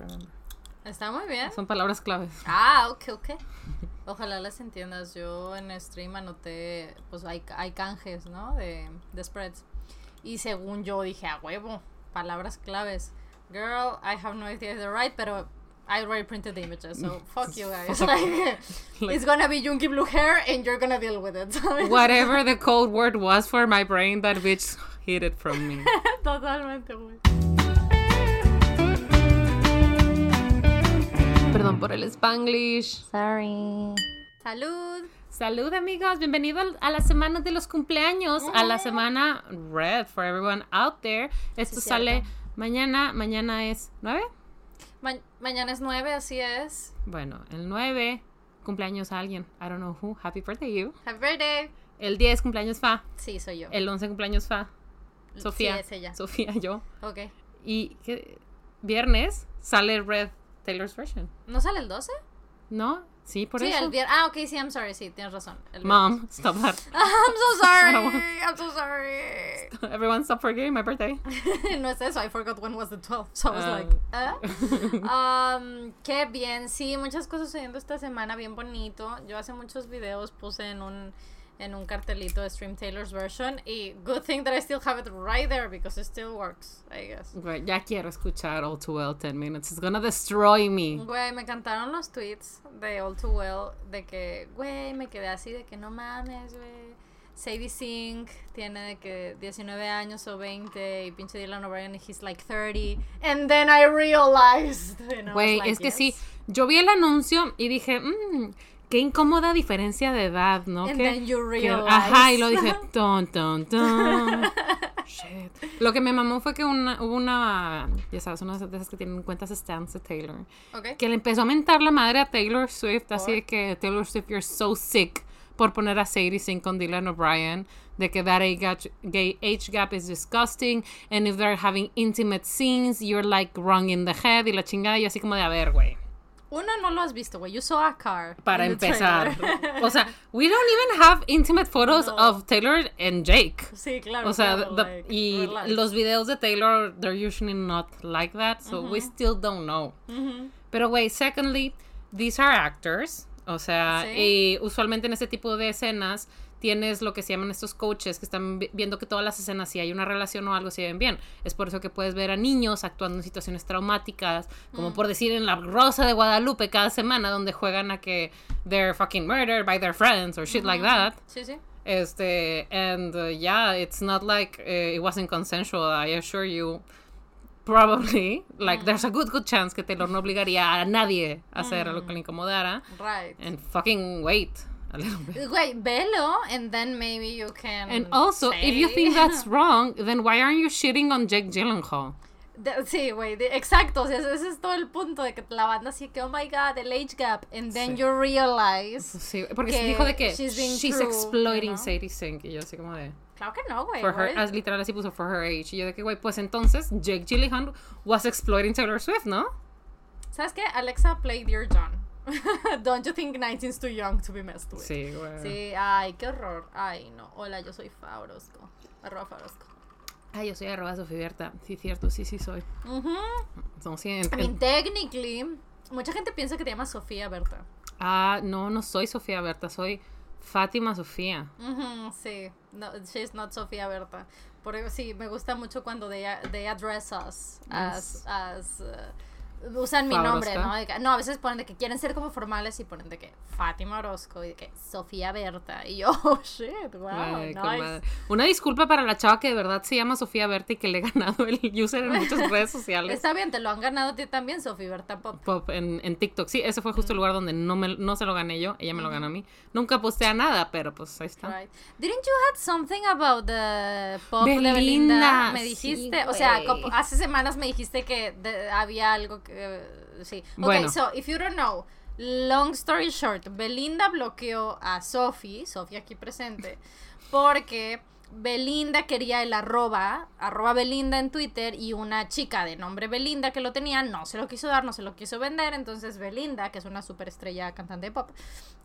remember. Está muy bien. Son palabras claves. Ah, ok, ok. Ojalá las entiendas. Yo en stream anoté, pues hay, hay canjes, ¿no? De, de spreads. Y según yo dije, a huevo, palabras claves. Girl, I have no idea if they're right, pero I already printed the images, so fuck you guys. Like, it's gonna be Junkie Blue hair and you're gonna deal with it. Whatever the code word was for my brain, that bitch hid it from me. Totalmente, güey. Perdón por el Spanglish. Sorry. Salud. Salud amigos, bienvenido a la semana de los cumpleaños, a la semana red for everyone out there. Esto Sí, sale cierto. mañana, mañana es 9. Ma- mañana es 9, así es. Bueno, el 9 cumpleaños a alguien, I don't know who, happy birthday you. Happy birthday. El 10 cumpleaños Fa, Sí, soy yo. el 11 cumpleaños Fa, Sofía, Sí, es ella. Sofía, yo. Ok. Y ¿qué? viernes sale Red Taylor's version, ¿No sale el 12? ¿no? Sí, por sí, eso. el viernes. Ah, ok, sí, I'm sorry, sí, tienes razón. El Mom, stop that. I'm so sorry. I'm so sorry. Everyone stop forgetting my birthday. no es eso, I forgot when was the 12th. So I was Ah. like, ¿eh? Um, qué bien, sí, muchas cosas sucediendo esta semana, bien bonito. Yo hace muchos videos puse en un en un cartelito de Stream Taylor's version y good thing that I still have it right there because it still works, I guess. Güey, ya quiero escuchar All Too Well 10 Minutes. It's gonna destroy me. Güey, me encantaron los tweets de All Too Well de que, güey, me quedé así de que no mames, güey. Sadie Sink tiene de que 19 años o 20 y pinche Dylan O'Brien he's like 30 and then I realized Güey, like, es que sí. yes. Yo vi el anuncio y dije, mmm, qué incómoda diferencia de edad, ¿no? And Que- then you que- realize. ajá, y lo dije, ton, ton, ton. Shit. Lo que me mamó fue que una, hubo una, ya sabes, una de esas que tienen cuentas stands de Taylor, Ok. que le empezó a mentar la madre a Taylor Swift, así de que Taylor Swift, you're so sick por poner a Sadie Sink con Dylan O'Brien, de que that age gap, gay age gap is disgusting, and if they're having intimate scenes, you're like wrong in the head, y la chingada, y así como de, a ver, güey. Uno no lo has visto, güey. You saw a car. Para empezar. O sea, we don't even have intimate photos No. of Taylor and Jake. sí, claro. O sea, claro, the- like, y relax. los videos de Taylor, they're usually not like that, so we still don't know. Ujú. Pero, güey, secondly, these are actors. O sea, Sí. y usualmente en este tipo de escenas tienes lo que se llaman estos coaches que están vi- viendo que todas las escenas, si hay una relación o algo, se ven bien. Es por eso que puedes ver a niños actuando en situaciones traumáticas, como por decir en La Rosa de Guadalupe cada semana, donde juegan a que they're fucking murdered by their friends or shit like that. Sí, sí. Este, and uh, yeah, it's not like uh, it wasn't consensual, I assure you. Probably, like, there's a good, good chance que Taylor no obligaría a nadie a hacer algo que le incomodara. Right. And fucking wait a little bit. Güey, velo and then maybe you can. And also, if you say- think that's wrong, then why aren't you shitting on Jake Gyllenhaal? De- sí, güey, exacto, o sea, ese, es todo el punto de que la banda así que, oh my god, el age gap, and then Sí. you realize. Sí, porque Que se dijo de que she's she's true, exploiting you know? Sadie Sink. Y yo así como de... Claro que no, güey. For her, what as literal así puso for her age. Y yo de que, güey, pues entonces Jake Gyllenhaal was exploiting Taylor Swift, ¿no? ¿Sabes qué? Alexa played Dear John. Don't you think 19's too young to be messed with? Sí, güey. Sí, ay, qué horror. Ay, no. Hola, yo soy Fabrosco. Arroba Fabrosco. Ah, yo soy arroba Sofía Berta. Sí, cierto, sí, sí soy. Ujú. No, sí, en- I mean, technically, mucha gente piensa que te llamas Sofía Berta. ah, no, no soy Sofía Berta, soy Fátima Sofía. Ujú, sí, no, she's not Sofía Berta. Por eso sí, me gusta mucho cuando they, they address us as, as uh, usan mi nombre. ¿no? De que- no, a veces ponen de que quieren ser como formales y ponen de que Fátima Orozco y de que Sofía Berta. Y yo, oh shit, wow, Ay, nice. Una disculpa para la chava que de verdad se llama Sofía Berta y que le he ganado el user en muchas redes sociales. Está bien, te lo han ganado a ti también, Sofía Berta Pop. Pop en, en TikTok. Sí, ese fue justo el lugar donde no, me, no se lo gané yo, ella me lo ganó a mí. Nunca postea nada, pero pues ahí está. Right. Didn't you had something about the pop de Belinda, Belinda? Me sí, dijiste, o sea, como- hace semanas me dijiste que de- había algo que eh, sí. Bueno. Okay, so if you don't know, long story short, Belinda bloqueó a Sophie, Sophie aquí presente, porque Belinda quería el arroba, arroba Belinda en Twitter y una chica de nombre Belinda que lo tenía, no se lo quiso dar, no se lo quiso vender, entonces Belinda, que es una superestrella cantante de pop,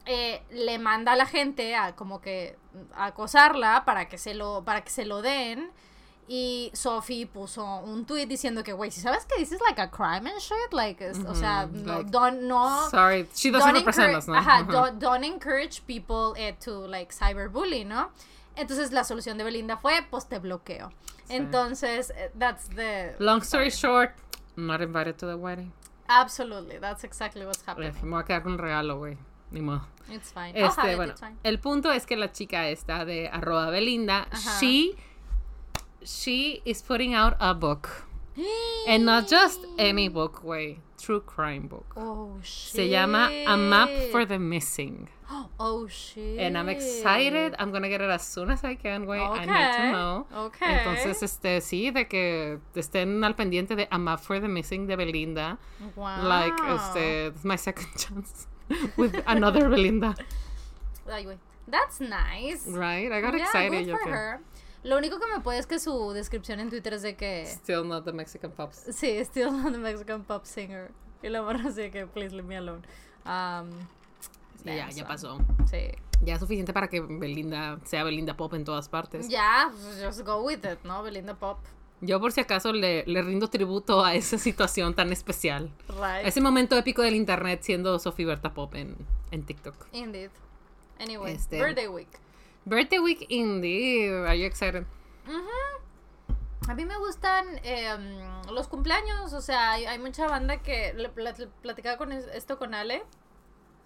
eh, le manda a la gente a como que a acosarla para que se lo, para que se lo den. Y Sophie puso un tweet diciendo que, güey, si sabes que this is like a crime and shit, like, es- o sea, no, like, don't, no, Sorry, she doesn't represent us, ¿no? Ajá, don't, don't encourage people eh, to like cyberbully, ¿no? Entonces la solución de Belinda fue, pues te bloqueo. Entonces, eh, that's the... Long story short, not invited to the wedding. Absolutely, that's exactly what's Eh, happening. Me voy a quedar con un regalo, güey. Ni modo. It's fine. I'll have Este, it, bueno, it's fine. el punto es que la chica esta de arroba Belinda, Ajá. she, she is putting out a book. And not just any book, güey. True crime book. Oh, shit. Se llama A Map for the Missing. Oh, shit. And I'm excited. I'm gonna get it as soon as I can, güey. I need to know. okay. Entonces, este, sí, de que estén al pendiente de A Map for the Missing de Belinda. Wow. Like, este, my second chance with another Belinda. Ay, güey. That's nice. Right? I got Yeah, excited. good for her. Lo único que me puede es que su descripción en Twitter es de que... Still not the Mexican pops. Sí, still not the Mexican pop singer. Y la morra así que, please leave me alone. Um, Ya, ya pasó. Sí. Ya es suficiente para que Belinda sea Belinda Pop en todas partes. Ya, pues, just go with it, ¿no? Belinda Pop. Yo por si acaso le, le rindo tributo a esa situación tan especial. A Right. ese momento épico del internet siendo Sofía Berta Pop en, en TikTok. Indeed. Anyway, Este- birthday week. Birthday Week Indie. Are you excited? A mí me gustan em, los cumpleaños, o sea, hay, mucha banda que le plat- platicaba con es- esto con Ale,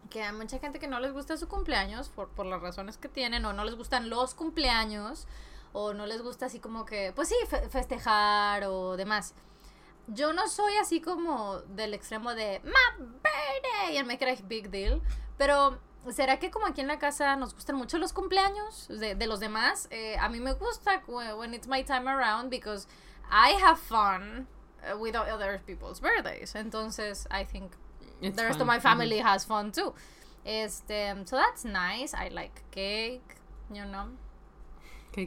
que hay mucha gente que no les gusta su cumpleaños por, las razones que tienen, o no les gustan los cumpleaños, o no les gusta así como que, pues sí, fe- festejar o demás. Yo no soy así como del extremo de my birthday and make it a big deal, pero ¿será que como aquí en la casa nos gustan mucho los cumpleaños de, de los demás? Eh, a mí me gusta when it's my time around because I have fun uh, with other people's birthdays. Entonces, I think It's the rest fun. of my family has fun too. Este, so that's nice. I like cake, you know.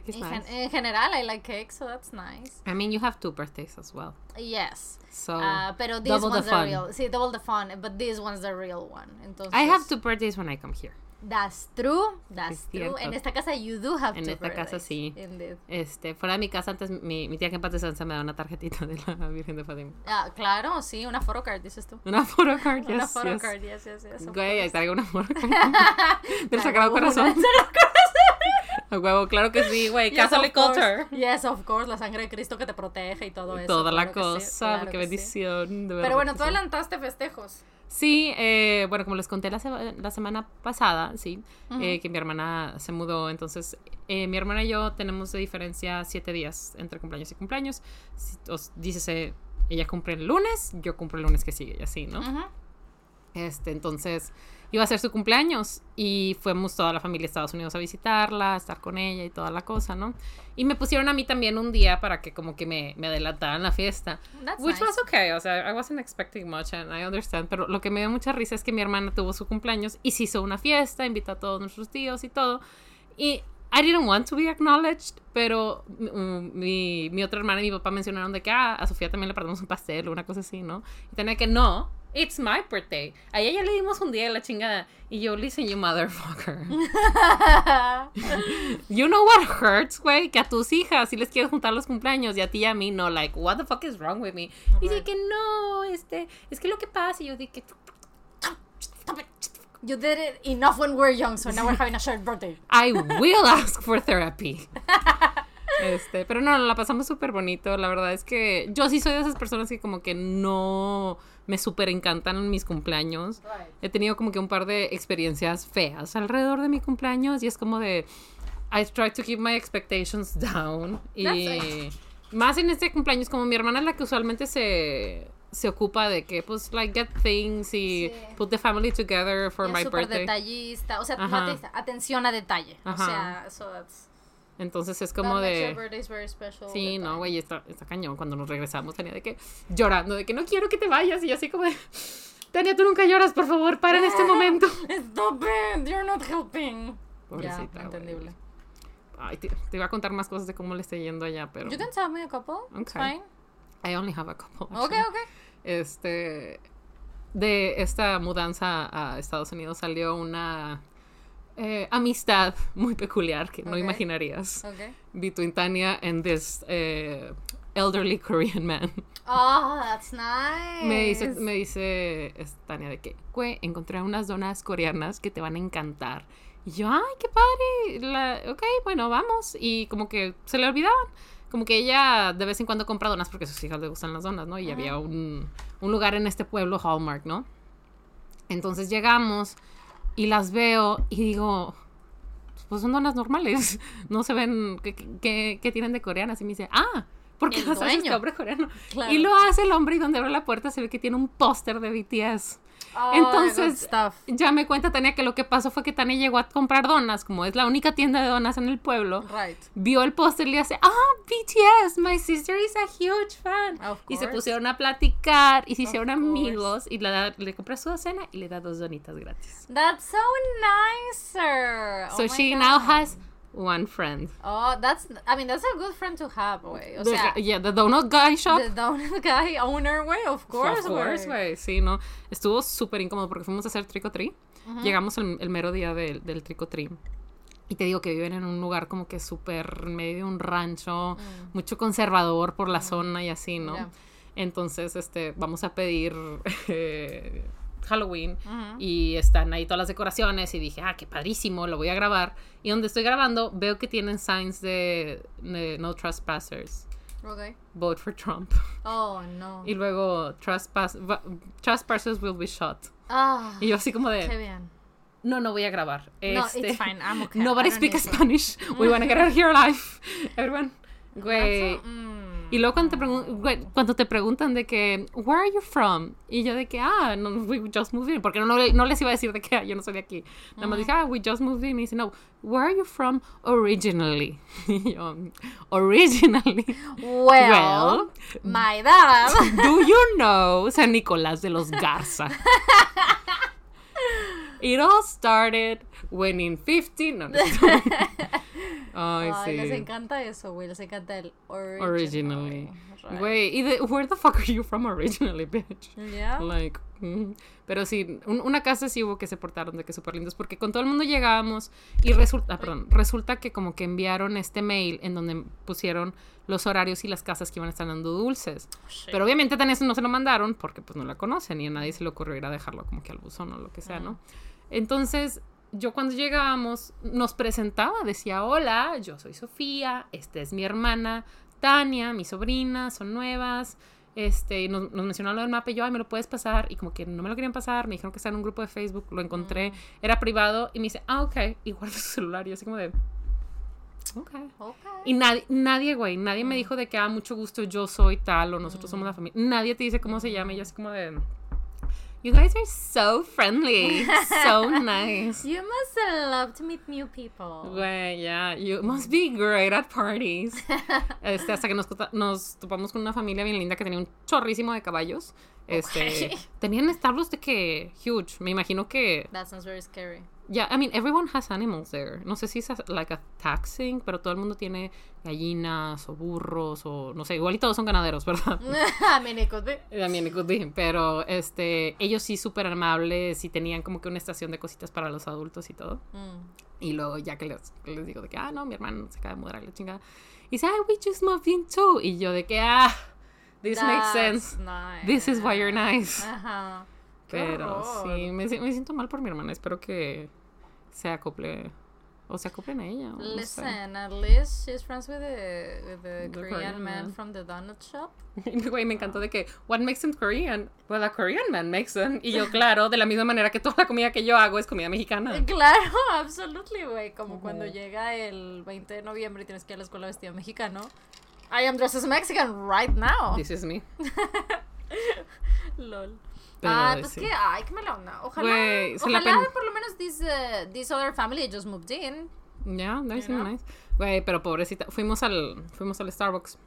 Cake is gen- nice. en general, I like cake, so that's nice. I mean, you have two birthdays as well. Yes. So, Ah, pero this double one's the, fun. real. Sí, double the fun, but this one's the real one. Entonces, I have two birthdays when I come here. That's true. That's true. En esta casa you do have En two esta casa sí. Indeed. Este, fuera de mi casa antes, mi, mi tía que en paz descanse me da una tarjetita de la Virgen de Fátima. Ah, claro, sí, una photocard, dices tú. Una photocard, una yes, photocard, yes. yes, yes, yes. Güey, ahí course. traigo una photocard. Del Sagrado una Corazón. del Sagrado Corazón. Huevo, claro que sí, güey. Yes, Catholic culture. Yes, of course, la sangre de Cristo que te protege y todo eso. Toda la sí, cosa, claro qué sí. bendición. de verdad Pero bueno, tú adelantaste festejos. Sí, eh, bueno, como les conté la, sema- la semana pasada, sí, eh, que mi hermana se mudó, entonces eh, mi hermana y yo tenemos de diferencia siete días entre cumpleaños y cumpleaños. Si- os- dícese, ella cumple el lunes, yo cumplo el lunes que sigue y así, ¿no? Ujú. Este, entonces iba a ser su cumpleaños y fuimos toda la familia a Estados Unidos a visitarla, a estar con ella y toda la cosa, ¿no? Y me pusieron a mí también un día para que como que me, me adelantaran la fiesta. That's Which nice. was okay, o sea, I wasn't expecting much and I understand, pero lo que me dio mucha risa es que mi hermana tuvo su cumpleaños y se hizo una fiesta, invitó a todos nuestros tíos y todo. Y I didn't want to be acknowledged, pero mm, mi, mi otra hermana y mi papá mencionaron de que ah, a Sofía también le partimos un pastel o una cosa así, ¿no? Y tenía que no, it's my birthday. A ella ya le dimos un día de la chingada y yo, listen, you motherfucker. You know what hurts, güey? Que a tus hijas sí les quieres juntar los cumpleaños y a ti y a mí no. Like, what the fuck is wrong with me? Y dice que no, este, es que lo que pasa, y yo dije, You did it enough when we were young, so now we're having a shared birthday. I will ask for therapy. Este, pero no, la pasamos súper bonito. La verdad es que yo sí soy de esas personas que como que no me súper encantan mis cumpleaños. Right. He tenido como que un par de experiencias feas alrededor de mi cumpleaños y es como de I try to keep my expectations down y más en este cumpleaños como mi hermana es la que usualmente se se ocupa de que pues like get things y Sí. put the family together for Y es my súper birthday. detallista, o sea, Ajá. atención a detalle. Ajá. O sea, so that's Entonces es that como your de. Sí, no, güey, está, está cañón. Cuando nos regresamos tenía de que llorando, de que no quiero que te vayas. Y yo así como de, Tania, tú nunca lloras, por favor, para en este momento. Stop it, you're not helping. Pobrecita, güey. entendible. Ay, te, te iba a contar más cosas de cómo le está yendo allá, pero You can tell me a couple. It's Okay. fine. I only have a couple. Okay, actually. okay. Este, de esta mudanza a Estados Unidos salió una eh, amistad muy peculiar que no imaginarías Okay. between Tanya and this eh, elderly Korean man. Oh, that's nice. Me dice, me dice Tania de que, güey, encontré unas donas coreanas que te van a encantar. Y yo, ay, qué padre. La, ok, bueno, vamos. Y como que se le olvidaban. Como que ella de vez en cuando compra donas porque a sus hijas le gustan las donas, ¿no? Y había un, un lugar en este pueblo, Hallmark, ¿no? Entonces llegamos y las veo y digo, pues son donas normales. No se ven, ¿qué, qué- qué tienen de coreanas? Y me dice, ah, porque El las hace este hombre coreano. Claro. Y lo hace el hombre y donde abre la puerta se ve que tiene un póster de BTS. Oh, Entonces-. Ya me cuenta Tania que lo que pasó fue que Tania llegó a comprar donas, como es la única tienda de donas en el pueblo. Right. Vio el póster y le hace, ah, BTS, my sister is a huge fan. Y se pusieron a platicar y se Of hicieron course. amigos y le, da- le compra su docena y le da dos donitas gratis. That's so nice, sir. Oh so my she now has one friend. Oh, that's. I mean, that's a good friend to have, güey. O The- sea, yeah, the donut guy shop. the donut guy owner, güey. Of course, Of course, güey. Sí, no. Estuvo súper incómodo porque fuimos a hacer trick or treat. Llegamos el, el mero día del, del trick or treat. Y te digo que viven en un lugar como que súper medio de un rancho, mucho conservador por la zona y así, ¿no? Entonces, este, vamos a pedir eh, Halloween y están ahí todas las decoraciones y dije, ah, qué padrísimo, lo voy a grabar. Y donde estoy grabando veo que tienen signs de, de no trespassers, Okay. vote for Trump. Oh, no. Y luego trespass, trespassers will be shot. Ah, Y yo así como qué de, bien. no, no voy a grabar. No, Este, it's fine. I'm okay. Nobody to. Spanish. We wanna get out of here alive. Everyone. Güey. Mm. Y luego cuando te, cuando te preguntan de que, where are you from? Y yo de que, ah, no, we just moved in. Porque no, no, les iba a decir de que ah, yo no soy de aquí. Nada más dije, ah, we just moved in. Y dice, no, where are you from originally? Y yo, originally. Well, Well, my dad. Do you know San Nicolás de los Garza? It all started when in 15. No, no. Ay, Ay, sí. les encanta eso, güey. Les encanta el original. Originally. Right. Güey, y de, where the fuck are you from originally, bitch? Yeah. Like, mm. pero sí, un- una casa sí hubo que se portaron de que súper lindos, porque con todo el mundo llegábamos y resulta, ah, perdón, resulta que como que enviaron este mail en donde pusieron los horarios y las casas que iban a estar dando dulces. Shit. Pero obviamente tan eso no se lo mandaron porque pues no la conocen y a nadie se le ocurrió ir a dejarlo como que al buzón o lo que sea, ¿no? Entonces, yo cuando llegábamos nos presentaba, decía, hola, yo soy Sofía, esta es mi hermana Tania, mi sobrina, son nuevas. Este, nos, nos mencionó lo del mapa y yo, ay, me lo puedes pasar. Y como que no me lo querían pasar, me dijeron que está en un grupo de Facebook, lo encontré, era privado y me dice, ah, ok, y guarda su celular. Y yo así como de, ok. Okay. Y nadie, nadie, güey, nadie me dijo de que, ah, mucho gusto, yo soy tal, o nosotros somos la familia. Nadie te dice cómo se llama, y yo así como de, you guys are so friendly, so nice. You must love to meet new people. Güey, ya, you must be great at parties. Este, hasta que nos, nos topamos con una familia bien linda que tenía un chorrísimo de caballos. Este, Ok. tenían establos de que huge. Me imagino que That sounds very scary. Yeah, I mean, everyone has animals there. No sé si es a- like a taxing, pero todo el mundo tiene gallinas o burros o no sé, igual y todos son ganaderos, ¿verdad? I mean, it could be. I mean, it could be, pero este, ellos sí súper amables y tenían como que una estación de cositas para los adultos y todo. Mm. Y luego ya que les, digo de que, ah, no, mi hermano se acaba de mudar y la chingada. Y dice, ah, we just moved in too. Y yo de que, ah, this makes sense. nice. This is why you're nice. Ajá. Qué Pero sí, me, me siento mal por mi hermana. Espero que se acople. O se acoplen a ella. o no sé. Listen, at least she's friends with the, with the, The Korean, Korean man, man. from the donut shop. Güey, me encantó de que, what makes them Korean? Well, a Korean man makes them. Y yo, claro, de la misma manera que toda la comida que yo hago es comida mexicana. Claro, absolutely, güey. Como cuando Ujú. llega el 20 de noviembre y tienes que ir a la escuela vestido mexicano. I am dressed as Mexican right now. This is me. Lol. Pero, ah, pues sí. que, ay, qué mala onda. Ojalá, se la ojalá por lo menos this, uh, this other family just moved in. Yeah, that is You know? nice. Güey, pero pobrecita. Fuimos al, fuimos al Starbucks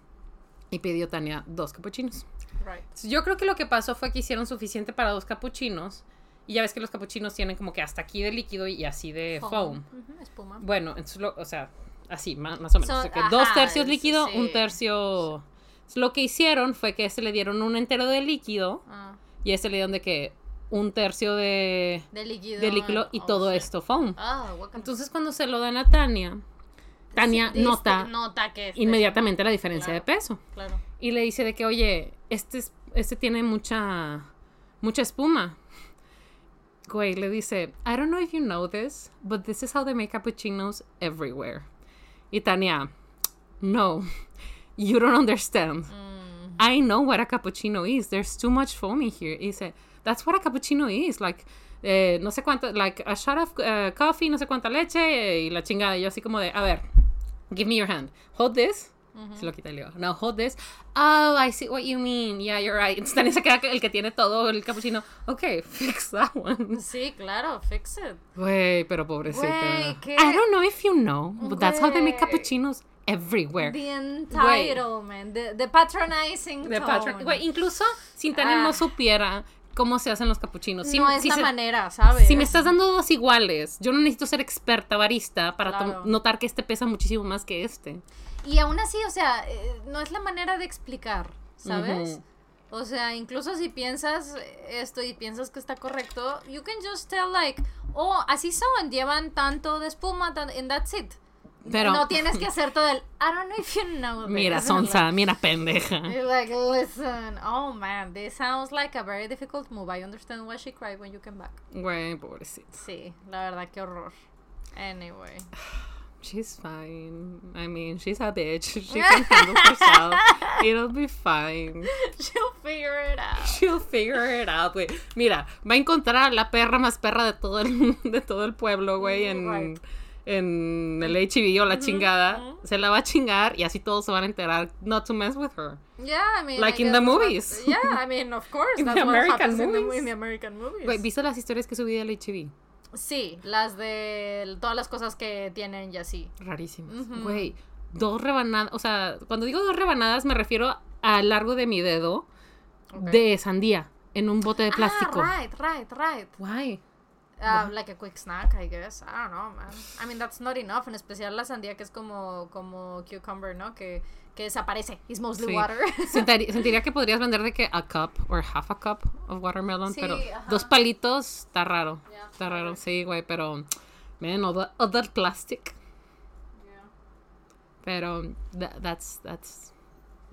y pidió Tania dos capuchinos. Right. Yo creo que lo que pasó fue que hicieron suficiente para dos capuchinos. Y ya ves que los capuchinos tienen como que hasta aquí de líquido y así de foam. Ujú, espuma. Bueno, entonces lo- o sea, así, más, más o menos. So, O sea, que ajá, dos tercios sí, líquido, sí. un tercio. Entonces, Lo que hicieron fue que este le dieron un entero de líquido Ah, y a este le dieron de que un tercio de, De líquido. de líquido y oh, todo esto foam. Ah. Entonces cuando se lo dan a Tania, Tania Sí, nota este, nota que este- inmediatamente la diferencia Claro. de peso. Claro. Y le dice de que, oye, este, es- este tiene mucha, mucha espuma. Güey, le dice, I don't know if you know this, but this is how they make cappuccinos everywhere. Y Tania, no, you don't understand. Mm. I know what a cappuccino is. There's too much foam in here. Y dice, that's what a cappuccino is. Like, eh, no sé cuánto, like a shot of uh, coffee, no sé cuánta leche eh, y la chingada. Yo así como de, a ver, give me your hand. Hold this. Se lo quita y le now hold this. Oh, I see what you mean. Yeah, you're right. Entonces Tania se queda el que tiene todo el cappuccino. Okay, fix that one. Sí, claro, fix it. Güey, pero pobrecita. ¿qué? I don't know if you know, but that's how they make cappuccinos everywhere. The entitlement, the, the patronizing tone. Patrick. Güey, incluso si Tania Ah. no supiera cómo se hacen los capuchinos. Si, no es si la se- manera, ¿sabes? Si me estás dando dos iguales, yo no necesito ser experta barista para Claro. notar que este pesa muchísimo más que este. Y aún así, o sea, eh, no es la manera de explicar, ¿sabes? O sea, incluso si piensas esto y piensas que está correcto, you can just tell like, oh, así son, llevan tanto de espuma tan- and that's it. Pero, no tienes que hacer todo el, I don't know if you know this. mira, sonsa, mira, pendeja. You're like, listen, oh man, this sounds like a very difficult move. I understand why she cried when you came back. Güey, pobrecita. Sí, la verdad, qué horror. Anyway. She's fine. I mean, she's a bitch. She can handle herself. It'll be fine. She'll figure it out. She'll figure it out, güey. Mira, va a encontrar a la perra más perra de todo el, de todo el pueblo, güey, en, Right. en el HIV o la chingada. Se la va a chingar y así todos se van a enterar not to mess with her. Yeah, I mean, Like I in the that's what- movies. yeah, I mean, of course, In that's the what American happens in the, movies. in the American movies. Güey, ¿viste las historias que subí del HIV? Sí, las de todas las cosas que tienen y así. Rarísimas. Güey, dos rebanadas, o sea, cuando digo dos rebanadas me refiero al largo de mi dedo de sandía en un bote de plástico. Ah, right, right, right. Why? Uh, like a quick snack, I guess. I don't know, man. I mean, that's not enough. En especial la sandía que es como, como cucumber, ¿no? Que, que desaparece. It's mostly Sí. water. Sentiría que podrías vender de que a cup or half a cup of watermelon, Sí, pero ajá. dos palitos está raro. Yeah, está raro, sí, güey, pero man, other, other plastic. Pero tha- that's that's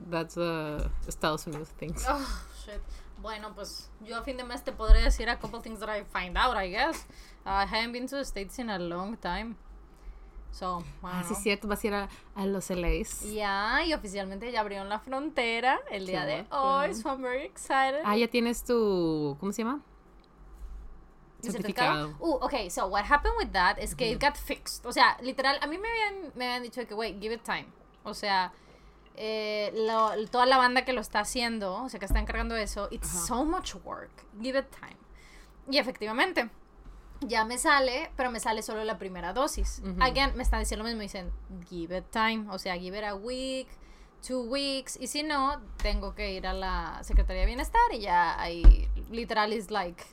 that's uh, Estados Unidos things. Oh, shit. Bueno, pues yo a fin de mes te podré decir a couple things that I find out, I guess. I haven't been to the States in a long time. So, Ah, bueno. es cierto, vas a ir a, a los LAs. Ya, y oficialmente ya abrieron la frontera el día de hoy, so I'm very excited. Ah, ya tienes tu, ¿cómo se llama? ¿Mi Certificado. Uh, okay, so what happened with that is que it got fixed. O sea, literal, a mí me habían, me habían dicho que, wait, give it time. O sea, eh, lo- toda la banda que lo está haciendo, o sea, que está encargando eso, it's so much work. Give it time. Y efectivamente, ya me sale, pero me sale solo la primera dosis. Again, me están diciendo lo mismo, dicen, give it time. O sea, give it a week, two weeks. Y si no, tengo que ir a la Secretaría de Bienestar y ya ahí, literal, is like,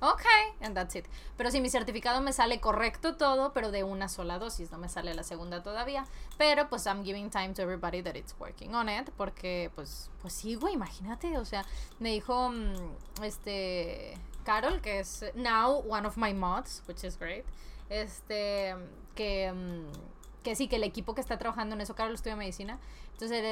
ok, and that's it. Pero si mi certificado me sale correcto todo, pero de una sola dosis, no me sale la segunda todavía. Pero pues I'm giving time to everybody that it's working on it, porque pues, pues sí, güey, imagínate, o sea, me dijo, mm, este, Carol, que es now one of my mods, which is great, este, que, mm, que sí, que el equipo que está trabajando en eso, Carol estudia medicina, entonces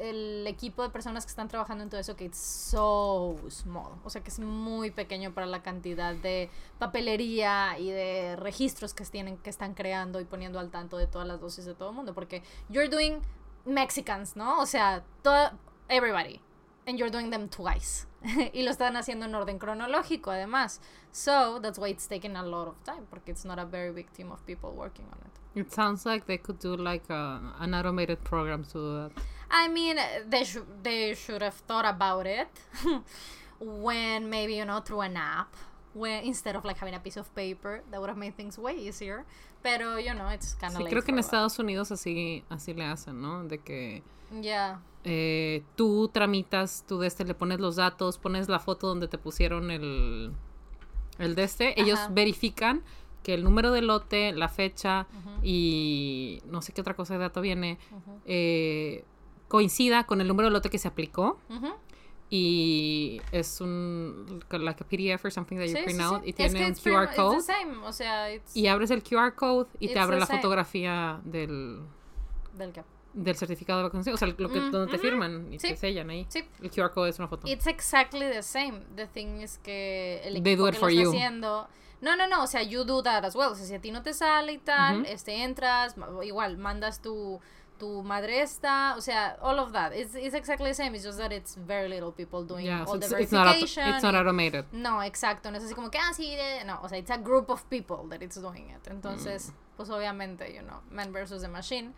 el equipo de personas que están trabajando en todo eso, que it's so small, o sea que es muy pequeño para la cantidad de papelería y de registros que tienen, que están creando y poniendo al tanto de todas las dosis de todo el mundo, porque you're doing Mexicans, ¿no? O sea, todo, everybody, and you're doing them twice. y lo están haciendo en orden cronológico, además. So, that's why it's taking a lot of time, porque it's not a very big team of people working on it. It sounds like they could do like a, an automated program to do that. I mean, they should they should have thought about it when maybe you know through an app, when instead of like having a piece of paper, that would have made things way easier. Pero you know, it's kind of Sí, creo que en Estados Unidos así, así le hacen, ¿no? De que Yeah. eh, tú tramitas, tú de este le pones los datos, pones la foto donde te pusieron el, el de este, ellos Ajá. verifican que el número de lote, la fecha y no sé qué otra cosa de dato viene, eh, coincida con el número de lote que se aplicó Ujú. Y es un like a PDF or something that you Sí, print sí, out sí. y tiene un QR code It's the same, o sea, it's y abres el QR code y te abre la same. fotografía del, del certificado de vacunación, o sea, lo que Mm, donde te firman y te sellan ahí. Sí. El QR code es una foto. It's exactly the same. The thing is que el They equipo do it que for lo está you. haciendo. No, no, no, o sea, you do that as well. O sea, si a ti no te sale y tal, este entras, igual mandas tu tu madre esta, o sea, all of that. It's, it's exactly the same. It's just that it's very little people doing Yeah, so all the it's, it's not verification. it's not y- automated. No, exacto, no es así como que, ah, sí, de- no, o sea, it's a group of people that it's doing it. Mm. Entonces, pues obviamente, you know, man versus the machine.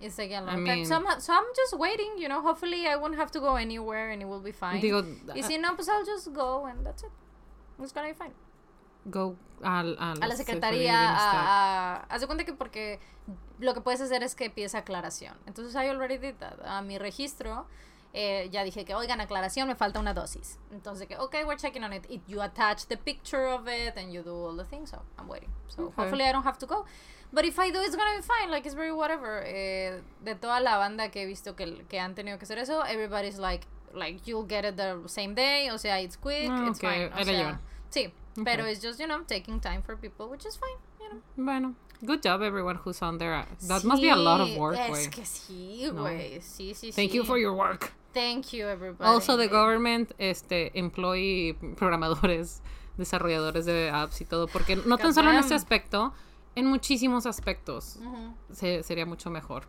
It's taking a I long time. mean- So I'm, so I'm just waiting, you know, hopefully I won't have to go anywhere and it will be fine. Digo, y si no, pues I'll just go and that's it. It's gonna be fine. Go al, A la Secretaría a, a, haz de cuenta que porque lo que puedes hacer es que pides aclaración. Entonces, I already did that. A mi registro, eh, ya dije que, oigan, aclaración, me falta una dosis. Entonces, que, okay, we're checking on it. it. You attach the picture of it and you do all the things, so I'm waiting. So, Okay. hopefully I don't have to go. But if I do, it's gonna be fine. Like, it's very whatever. Eh, de toda la banda que he visto que, que han tenido que hacer eso, everybody's like, like, you'll get it the same day. O sea, it's quick, Ah, it's ok, fine. O sea, sí, pero it's just, you know, taking time for people, which is fine, you know. Bueno, good job everyone who's on there. That must be a lot of work, Es güey. que sí, No. güey. Sí, sí, Thank sí. you for your work. Thank you, everybody. Also, the government, este, employee programadores, desarrolladores de apps y todo, porque no tan solo en este aspecto, en muchísimos aspectos se- sería mucho mejor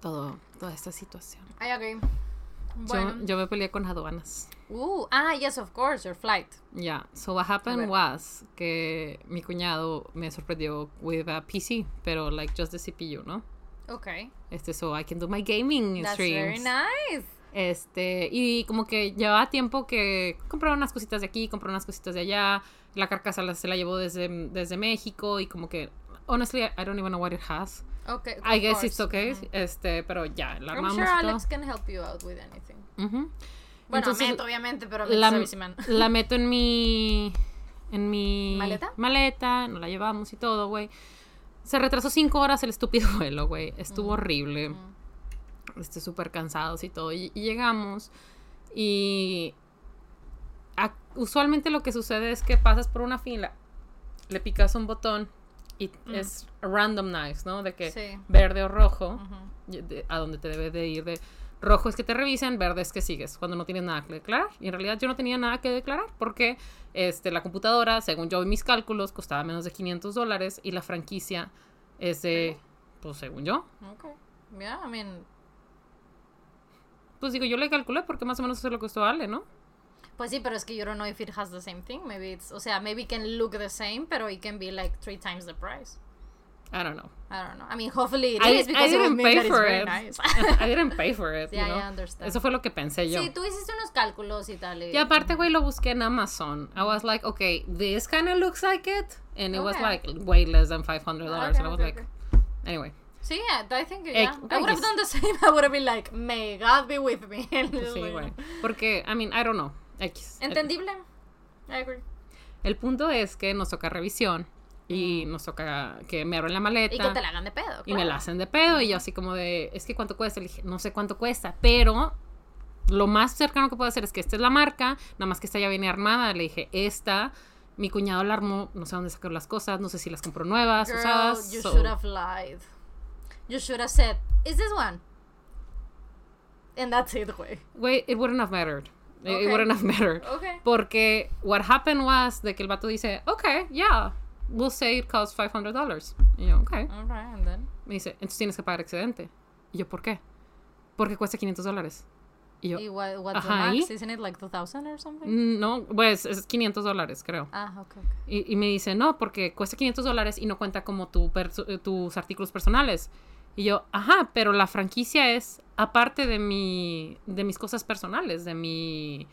todo, toda esta situación. I agree. Yo, Bueno. yo me peleé con aduanas. Uh, ah, yes, of course, your flight. Yeah, so what happened was que mi cuñado me sorprendió with a PC, pero like just the CPU, ¿no? Okay. Este, so I can do my gaming That's streams. very nice. Este, y como que llevaba tiempo que compraba unas cositas de aquí, compraba unas cositas de allá. La carcasa la- se la llevó desde, desde México y como que, honestly, I don't even know what it has. Okay. I guess course. it's okay. Este, pero ya, la I'm sure todo. Alex can help you out with anything. Ujú. Bueno, Entonces, Met, obviamente, pero la, meto en mi en mi ¿Maleta? maleta, nos la llevamos y todo, güey. Se retrasó cinco horas el estúpido vuelo, güey. Estuvo horrible. Este, súper cansados y todo. Y, y llegamos y a- usualmente lo que sucede es que pasas por una fila, le picas un botón y es random knives, ¿no? De que Sí. verde o rojo, de- a donde te debe de ir de rojo es que te revisen, verde es que sigues, cuando no tienes nada que declarar. Y en realidad yo no tenía nada que declarar porque este, la computadora, según yo y mis cálculos, costaba menos de 500 dólares y la franquicia es de, pues según yo, Okay. Yeah, I mean, pues digo, yo le calculé porque más o menos eso es lo que costó Ale, ¿no? Pues sí, pero es que yo don't know if it has the same thing. Maybe it's, o sea, maybe it can look the same, pero it can be like three times the price. I don't know. I don't know. I mean, hopefully it I, is I because it would didn't mean pay for it. nice. I didn't pay for it, you Yeah, know? I understand. Eso fue lo que pensé yo. Sí, tú hiciste unos cálculos y tal. Y, Y aparte, güey, lo busqué en Amazon. I was like, okay, this kind of looks like it. And it was Okay. like way less than $500. Okay, and I was okay, like, anyway. Sí, yeah, I think, Eh, yeah. I would have done the same. I would have been like, may God be with me. Sí, güey. Porque, I mean, I don't know. X. Entendible. I agree. El punto es que nos toca revisión y nos toca que me abren la maleta. Y que te la hagan de pedo. y me la hacen de pedo y yo así como de, es que cuánto cuesta, le dije, no sé cuánto cuesta, pero lo más cercano que puedo hacer es que esta es la marca, nada más que esta ya viene armada, le dije, esta, mi cuñado la armó, no sé dónde sacó las cosas, no sé si las compró nuevas, Girl, usadas. you so- should have lied. You should have said, is this one? And that's it, güey. Güey, it wouldn't have mattered. It- wouldn't have mattered. Okay. Porque what happened was de que el vato dice, okay, yeah, we'll say it costs $500. Y yo, okay. Alright, and then? Me dice, entonces tienes que pagar excedente. Y yo, ¿por qué? Porque cuesta 500 dólares. Y yo, Y what, what's Ajá, the max? Isn't it like 2000 or something? no, pues es 500 dólares, creo. Ah, okay, okay. Y, y me dice, no, porque cuesta 500 dólares y no cuenta como tu eh, tus artículos personales. Y yo, ajá, pero la franquicia es aparte de mi, de mis cosas personales, de mi,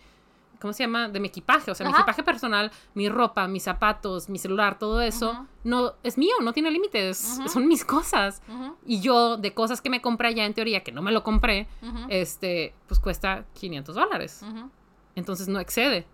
¿cómo se llama? De mi equipaje, o sea, mi equipaje personal, mi ropa, mis zapatos, mi celular, todo eso, no, es mío, no tiene límites, son mis cosas. Y yo, de cosas que me compré ya en teoría, que no me lo compré, este, pues cuesta 500 dólares. Entonces no excede.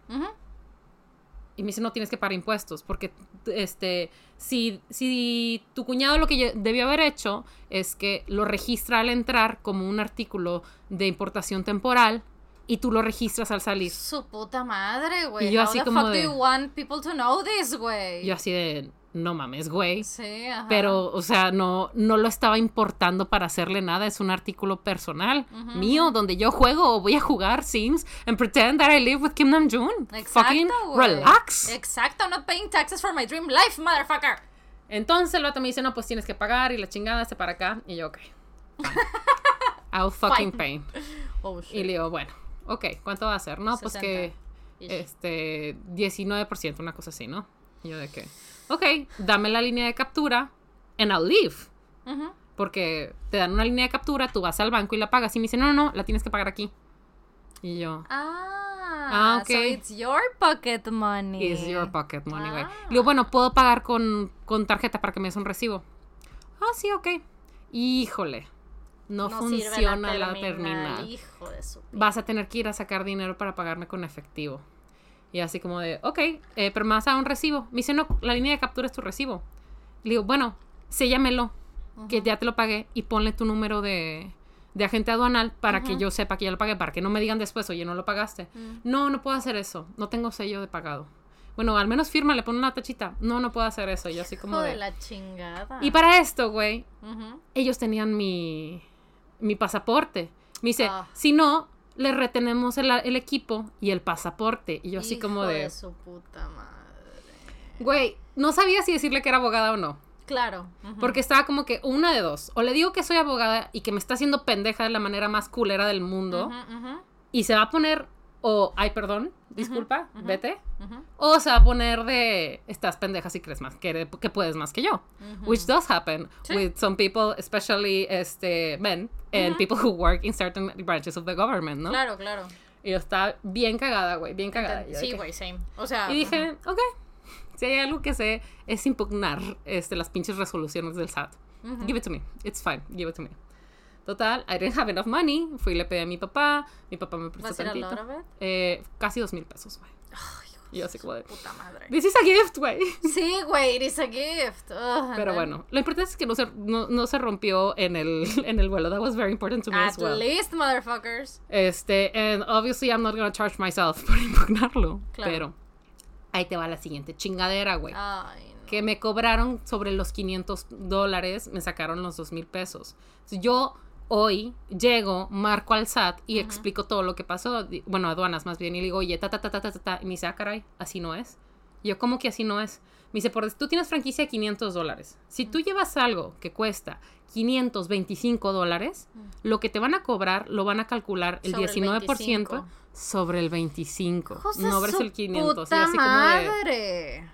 Y me dice, no tienes que pagar impuestos, porque este, si, si tu cuñado lo que debió haber hecho es que lo registra al entrar como un artículo de importación temporal y tú lo registras al salir. Su puta madre, güey. Y yo How así the como fuck de- do you want people to know this, güey? Yo así de, no mames, güey. Sí, ajá. Pero, o sea, no, no lo estaba importando para hacerle nada. Es un artículo personal mío donde yo juego o voy a jugar Sims and pretend that I live with Kim Nam-joon. Fucking Exacto, güey. relax. Exacto, I'm not paying taxes for my dream life, motherfucker. Entonces el vato me dice, no, pues tienes que pagar y la chingada se para acá. Y yo, ok. fine. I'll fucking pay. Oh, Y shit. le digo, bueno, ok, ¿cuánto va a ser? No, pues que 60. este 19%, una cosa así, ¿no? Y yo de que, ok, dame la línea de captura and I'll leave. Porque te dan una línea de captura, tú vas al banco y la pagas. Y me dice, no, no, no, la tienes que pagar aquí. Y yo, Ah, Ah, ok. So it's your pocket money. is your pocket money, güey. Ah. Digo, bueno, puedo pagar con, con tarjeta para que me des un recibo. Ah, sí, ok. Híjole, no, No sirve funciona la terminal. Hijo de su. Vas a tener que ir a sacar dinero para pagarme con efectivo. Y así como de, ok, eh, pero me vas a dar un recibo. Me dice, no, la línea de captura es tu recibo. Le digo, bueno, séllamelo, que ya te lo pagué y ponle tu número de, de agente aduanal para que yo sepa que ya lo pagué, para que no me digan después, oye, no lo pagaste. No, no puedo hacer eso, no tengo sello de pagado. Bueno, al menos firma, le pone una tachita. No, no puedo hacer eso. Y yo así como Hijo de... de la chingada. Y para esto, güey, ellos tenían mi, mi pasaporte. Me dice, Ah. si no, le retenemos el, el equipo y el pasaporte. Y yo así como Hijo de, su puta madre. güey, no sabía si decirle que era abogada o no. Claro. Porque estaba como que una de dos. O le digo que soy abogada y que me está haciendo pendeja de la manera más culera del mundo. Y se va a poner, o, ay, perdón, disculpa, vete. ujú, O se va a poner de, estás pendeja si crees más, que, que puedes más que yo. Which does happen Sí. with some people, especially este, men, and people who work in certain branches of the government, ¿no? Claro, claro. Y yo estaba bien cagada, güey, bien cagada. Sí, güey, same. O sea. Y dije, ok, si hay algo que sé es impugnar este, las pinches resoluciones del SAT. Give it to me. It's fine. Give it to me. Total, I didn't have enough money. Fui y le pedí a mi papá. Mi papá me prestó ¿Vas a a tantito. it? Eh, casi dos mil pesos, güey. Y yo así como de, puta madre. this is a gift, güey. Sí, güey, it is a gift. Ugh, Pero bueno, lo importante es que no se, no, no se rompió en el, en el vuelo. That was very important to me At as well. least, motherfuckers. Este, and obviously I'm not gonna charge myself por impugnarlo. Claro. Pero ahí te va la siguiente chingadera, güey. Ay, no. que me cobraron sobre los 500 dólares, me sacaron los 2 mil pesos. Yo hoy llego, marco al SAT y explico todo lo que pasó, bueno, aduanas más bien, y le digo, oye, ta, ta, ta, ta, ta, ta, y me dice, ah, caray, así no es. Y yo, ¿cómo que así no es? Me dice, por, tú tienes franquicia de 500 dólares. Si tú llevas algo que cuesta 525 dólares, lo que te van a cobrar lo van a calcular el Sobre el 19% 25. sobre el 25. Hijos de no sobre su el 500. Y Puta así como de, madre.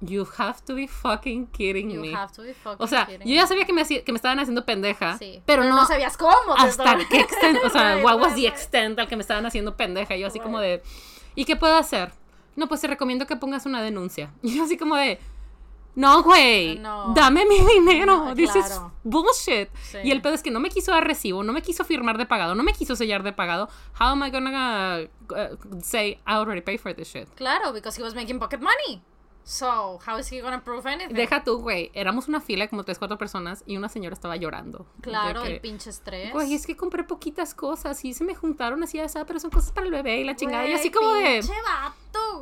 You have to be fucking kidding You me. have to be fucking O sea, kidding yo ya sabía que me, que me estaban haciendo pendeja, Sí, pero, no, sabías cómo. hasta qué extent, o sea, Right, what was right, the right. extent al que me estaban haciendo pendeja. Yo así como de, ¿y qué puedo hacer? No, pues te recomiendo que pongas una denuncia. Y yo así como de, no, güey, No. dame mi dinero. No, This is claro. bullshit. Sí. Y el pedo es que no me quiso dar recibo, no me quiso firmar de pagado, no me quiso sellar de pagado. How am I gonna uh, say I already paid for this shit? Claro, because he was making pocket money. So, how is he gonna prove anything? Deja tú, güey. Éramos una fila de como tres, cuatro personas y una señora estaba llorando. Claro, que, el pinche estrés. Güey, es que compré poquitas cosas y se me juntaron así, esa, pero son cosas para el bebé y la chingada. y así como de.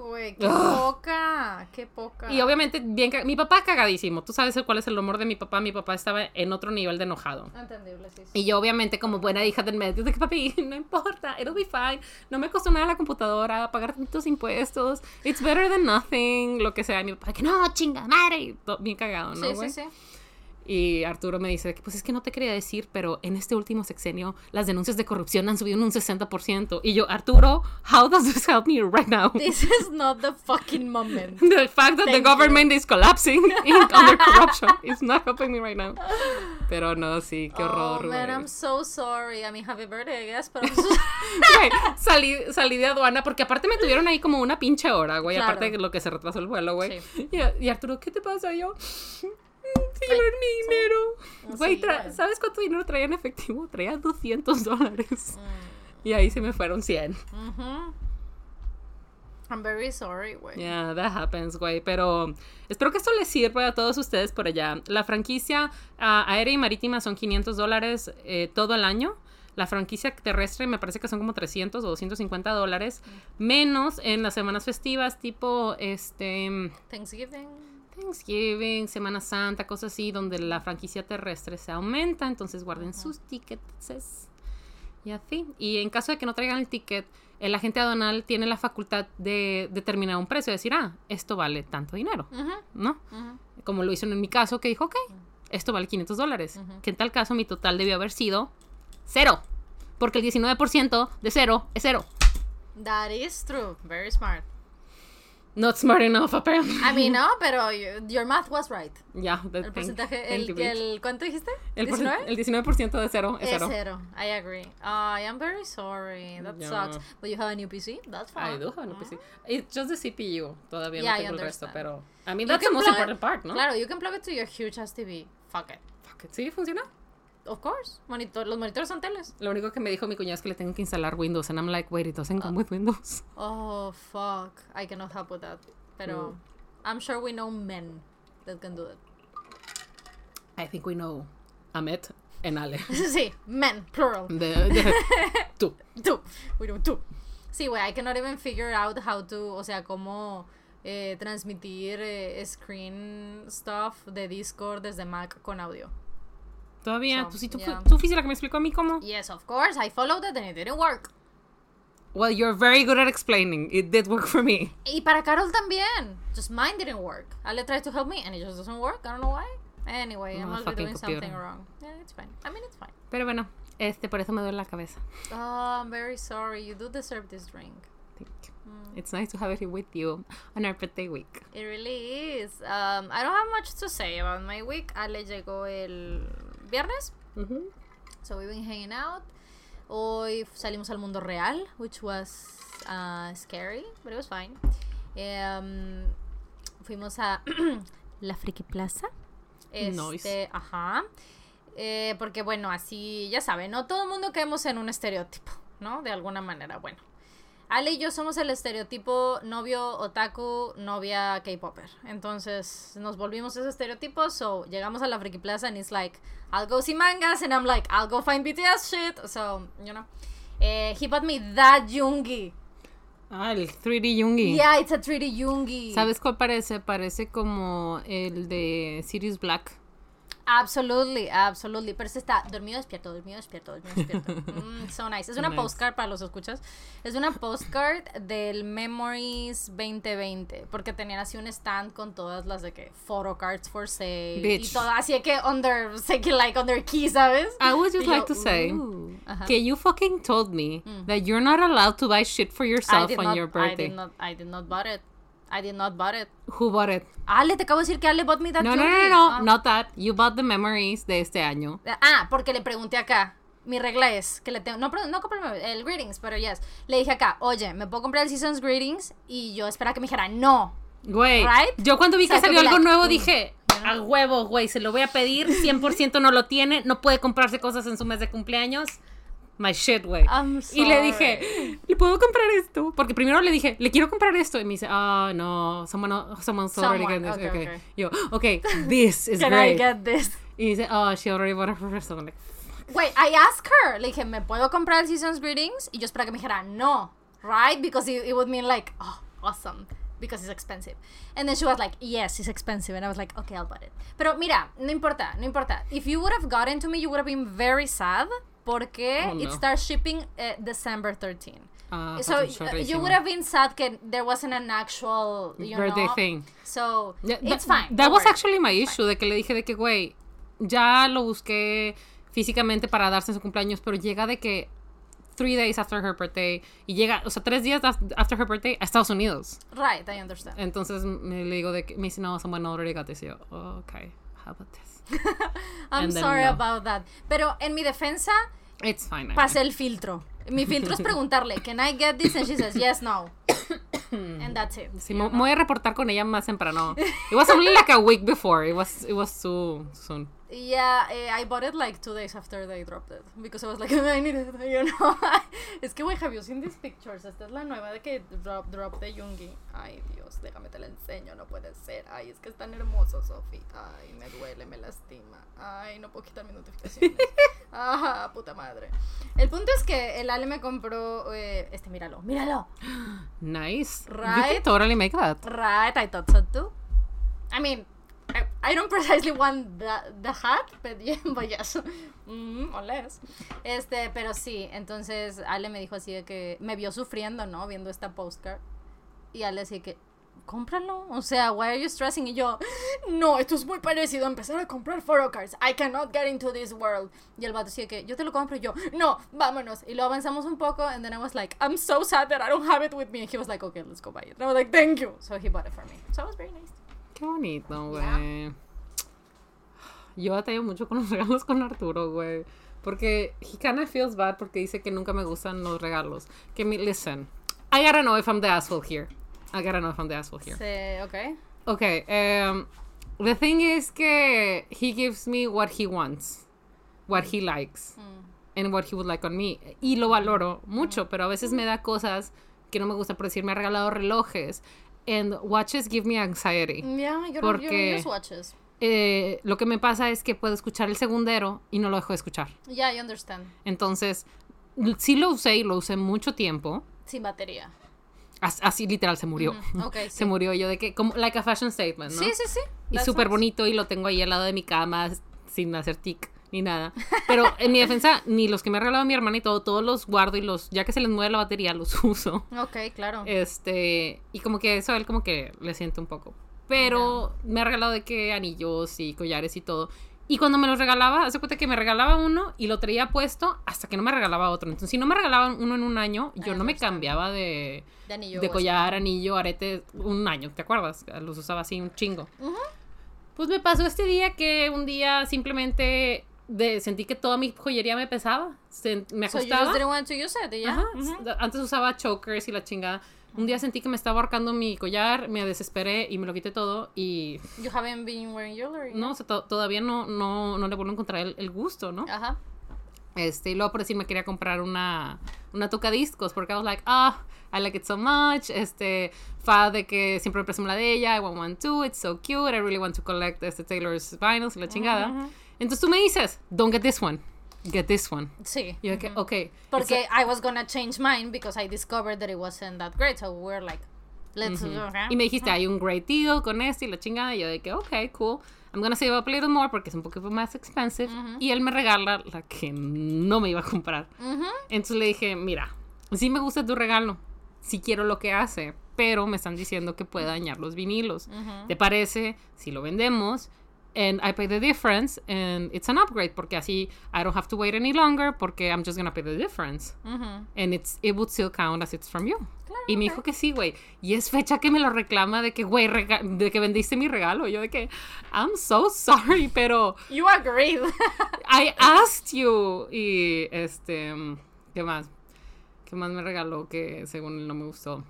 Güey. Qué Ugh. poca. Qué poca. Y obviamente, bien. Mi papá cagadísimo. Tú sabes cuál es el humor de mi papá. Mi papá estaba en otro nivel de enojado. Entendible, sí. sí. Y yo, obviamente, como buena hija del medio, de que papi, no importa, it'll be fine. No me costó nada la computadora, pagar tantos impuestos. It's better than nothing, lo que sea. Y mi papá, que no, chinga, madre. Bien cagado, ¿no? sí, sí, sí. Y Arturo me dice pues es que no te quería decir, pero en este último sexenio las denuncias de corrupción han subido en un 60%. Y yo, Arturo, how does this help me right now? This is not the fucking moment. The fact that the Thank you. government is collapsing in, under corruption is not helping me right now. Pero no, sí, qué horror, Oh, man, güey. I'm so sorry. I mean, happy birthday, I guess, pero... Güey, salí, salí de aduana porque aparte me tuvieron ahí como una pinche hora, güey. Claro. Aparte de lo que se retrasó el vuelo, güey. Sí. Y, y Arturo, ¿qué te pasa? Y yo, "Mm, señor, mi dinero. No, Güey, tra-. ¿sabes cuánto dinero traía en efectivo? Traía 200 dólares. Mm. Y ahí se me fueron 100. Ujú. I'm very sorry, güey. Yeah, that happens, güey. Pero espero que esto les sirva a todos ustedes por allá. La franquicia ah, aérea y marítima son 500 dólares eh, todo el año. La franquicia terrestre me parece que son como 300 o 250 dólares. Menos en las semanas festivas, tipo este Thanksgiving. Thanksgiving, Semana Santa, cosas así, donde la franquicia terrestre se aumenta. Entonces guarden sus tickets. Y así. Y en caso de que no traigan el ticket, el agente aduanal tiene la facultad de determinar un precio, decir, ah, esto vale tanto dinero, ¿no? Como lo hizo en mi caso, que dijo, ok, esto vale 500 dólares. Que en tal caso mi total debió haber sido cero. Porque el 19% de cero es cero. That is true. Very smart. Not smart enough, apparently. I mean, no, pero you- your math was right. Ya, the El porcentaje, el, el, ¿cuánto dijiste? El, por- ¿19? el 19% de cero es Es cero. cero. I agree. I am very sorry. That Yeah. sucks. But you have a new PC? That's fine. I do have an PC. It's just the CPU. Todavía Yeah, no I tengo el resto, pero... I mean, that's the most important part, ¿no? Claro, you can plug it to your huge ass TV. Fuck it. Fuck it. ¿Sí funciona? Of course. Monitor, los monitores son teles. Lo único que me dijo mi cuñado es que le tengo que instalar Windows. And I'm like, wait, it doesn't come with Windows. Oh, fuck. I cannot help with that. Pero Mm. I'm sure we know men that can do it. I think we know Ahmed and Ale. sí, men, plural. De, de- tú. Tú. We know tú. Sí, güey, I cannot even figure out how to, o sea, cómo eh, transmitir eh, screen stuff de Discord desde Mac con audio. Todavía, So, tú sí, tú, yeah. tú fuiste la que me explicó a mí cómo. Yes, of course, I followed it and it didn't work. Well, you're very good at explaining. It did work for me. Y para Carol también. Just mine didn't work. Ale tried to help me and it just doesn't work. I don't know why. Anyway, I must be doing something wrong. Yeah, it's fine. I mean, it's fine. Pero bueno, este, por eso me duele la cabeza. Oh, I'm very sorry. You do deserve this drink. Thank you. Mm. It's nice to have it with you on our birthday week. It really is. Um, I don't have much to say about my week. Ale llegó el viernes. So we've been hanging out. Hoy salimos al mundo real, which was uh, scary, but it was fine. Um, fuimos a la Friki Plaza. Este, Nice. Ajá. Eh, porque bueno, así, ya saben, no todo el mundo caemos en un estereotipo, ¿no? De alguna manera, bueno. Ale y yo somos el estereotipo novio otaku, novia K-popper. Entonces nos volvimos ese estereotipo. So llegamos a la Friki Plaza and it's like, I'll go see mangas. And I'm like, I'll go find BTS shit. So, you know. Eh, he bought me that Yoongi. Ah, el 3D Yoongi. Yeah, it's a 3D Yoongi. ¿Sabes cuál parece? Parece como el de Sirius Black. Absolutely, absolutely. Pero este está dormido, despierto, dormido, despierto, dormido, despierto. Mm, so nice. Es una Nice. postcard para los escuchas. Es una postcard del Memories 2020. Porque tenían así un stand con todas las de que photo cards for sale. Bitch. Y todo así que under, sé que like under key, ¿sabes? I would just Y like yo, to say. Ajá. que you fucking told me that you're not allowed to buy shit for I yourself on not, your I birthday. did not, I did not bought it. I did not bought it. Who bought it? Ale, te acabo de decir que Ale bought me that No, no, no, Yoongi. no, Ah. not that. You bought the memories de este año. Ah, porque le pregunté acá. Mi regla es que le tengo. No, pero- no compré el greetings, pero yes. Le dije acá, oye, ¿me puedo comprar el Seasons Greetings? Y yo esperaba que me dijera no. Güey, Right? yo cuando vi O sea, que to salió be algo like, nuevo mm, dije, a huevo, güey, se lo voy a pedir, 100% no lo tiene, no puede comprarse cosas en su mes de cumpleaños. My shit, güey. Y le dije, ¿le puedo comprar esto? Porque primero le dije, le quiero comprar esto. Y me dice, ah, no, someone, someone's already Someone, getting this. okay, Okay. Yo, okay, this is Can great. I get this? Y dice, oh, she already bought it for herself. I'm like, Wait, I asked her. Le dije, ¿me puedo comprar Seasons Greetings? Y yo esperaba que me dijera no. Right? Because it, it would mean like, oh, awesome. Because it's expensive. And then she was like, yes, it's expensive. And I was like, okay, I'll buy it. Pero mira, no importa, no importa. If you would have gotten to me, you would have been very sad. Porque Oh, it starts shipping uh, December 13. ah, so uh, you would have been sad que there wasn't an actual you birthday know, thing. So Yeah, it's that, fine. That was actually my issue, de que le dije de que, güey, ya lo busqué físicamente para darse en su cumpleaños, pero llega de que three days after her birthday y llega, o sea, tres días af- after her birthday a Estados Unidos. Right, I understand. Entonces me le digo de que me dice, no, someone already got this. Y yo, oh, okay, how about this? I'm sorry no. about that. Pero en mi defensa, It's fine. Pasé el filtro. Mi filtro es preguntarle, can I get this? And she says, yes, no. And that's it. Sí, me voy a reportar con ella más temprano. It was only like a week before. It was, it was too soon. Yeah, I bought it like two days after they dropped it. Because I was like, I need it, you know. es que, güey, have you seen these pictures? Esta es la nueva de que drop, drop de Yoongi. Ay, Dios, déjame te la enseño, no puede ser. Ay, es que es tan hermoso, Sophie. Ay, me duele, me lastima. Ay, no puedo quitar mis notificaciones. Ah, puta madre. El punto es que el Ale me compró. Eh, este, míralo, míralo. Nice. You Right? can totally make that. Right, I thought so too. I mean, I, I don't precisely want the, the hat, but, yeah, but yes. Mm. Este, pero sí, entonces Ale me dijo así de que me vio sufriendo, ¿no? Viendo esta postcard. Y Ale así que, cómpralo. O sea, why are you stressing? Y yo, no, esto es muy parecido a empezar a comprar photocards. I cannot get into this world. Y el vato así de que, yo te lo compro. Y yo, no, vámonos. Y lo avanzamos un poco. And then I was like, I'm so sad that I don't have it with me. And he was like, okay, let's go buy it. And I was like, thank you. So he bought it for me. So it was very nice. Qué bonito, Yeah. güey. Yo batallo mucho con los regalos con Arturo, güey. Porque he kinda feels bad porque dice que nunca me gustan los regalos. Que me, listen, I gotta know if I'm the asshole here. I gotta know if I'm the asshole here. Sí, ok. Okay, um, the thing is que he gives me what he wants, what he likes, and what he would like on me. Y lo valoro mucho, pero a veces me da cosas que no me gusta. Por decir, me ha regalado relojes. And watches give me anxiety. Yeah, yo no, no Porque- use watches. Eh, lo que me pasa es que puedo escuchar el segundero y no lo dejo de escuchar. Yeah, I understand. Entonces, sí lo usé y lo usé mucho tiempo. Sin batería. As- Así literal se murió. Ok, sí. Se murió yo de que, como, like a fashion statement, ¿no? Sí, sí, sí. Y súper nice. bonito y lo tengo ahí al lado de mi cama sin hacer tic ni nada. Pero en mi defensa, ni los que me ha regalado mi hermana y todo, todos los guardo y los, ya que se les mueve la batería, los uso. Ok, claro. Este, y como que eso a él como que le siento un poco. Pero me ha regalado de que anillos y collares y todo. Y cuando me los regalaba, hace cuenta que me regalaba uno y lo traía puesto hasta que no me regalaba otro. Entonces, si no me regalaban uno en un año, yo I no me cambiaba de, de anillo. de collar, anillo, arete, un año, ¿te acuerdas? Los usaba así un chingo. Pues me pasó este día que un día simplemente de, sentí que toda mi joyería me pesaba. Se- me So want to use it, ¿y ya? Ajá, Ujú. Antes usaba chokers y la chingada. Un día sentí que me estaba ahorcando mi collar, me desesperé y me lo quité todo y You haven't been wearing jewelry. no, o sea, to- todavía no, no, no le vuelvo a encontrar el, el gusto, ¿no? Ajá. Este, y luego por decir me quería comprar una, una tocadiscos porque I was like, ah, I like it so much. Este, fa de que siempre me presumo la de ella, I want one too, it's so cute, I really want to collect este Taylor's vinyls y la chingada. Entonces tú me dices, don't get this one, get this one. Sí. Y yo de que, ok. Porque I was gonna change mine because I discovered that it wasn't that great. So we're like, let's. okay. Y me dijiste, hay un great deal con este y la chingada. Y yo de que, ok, cool. I'm gonna save up a little more porque es un poquito más expensive. Y él me regala la que no me iba a comprar. Entonces le dije, mira, sí me gusta tu regalo. Sí quiero lo que hace. Pero me están diciendo que puede dañar los vinilos. ¿Te parece si lo vendemos? And I pay the difference and it's an upgrade porque así I don't have to wait any longer porque I'm just gonna pay the difference. Ujú. And it's, it would still count as it's from you. y me dijo que sí, güey. Y es fecha que me lo reclama de que, güey, de que vendiste mi regalo. Yo de que, I'm so sorry, pero You agreed. I asked you. Y este, ¿qué más? ¿Qué más me regaló que según él no me gustó?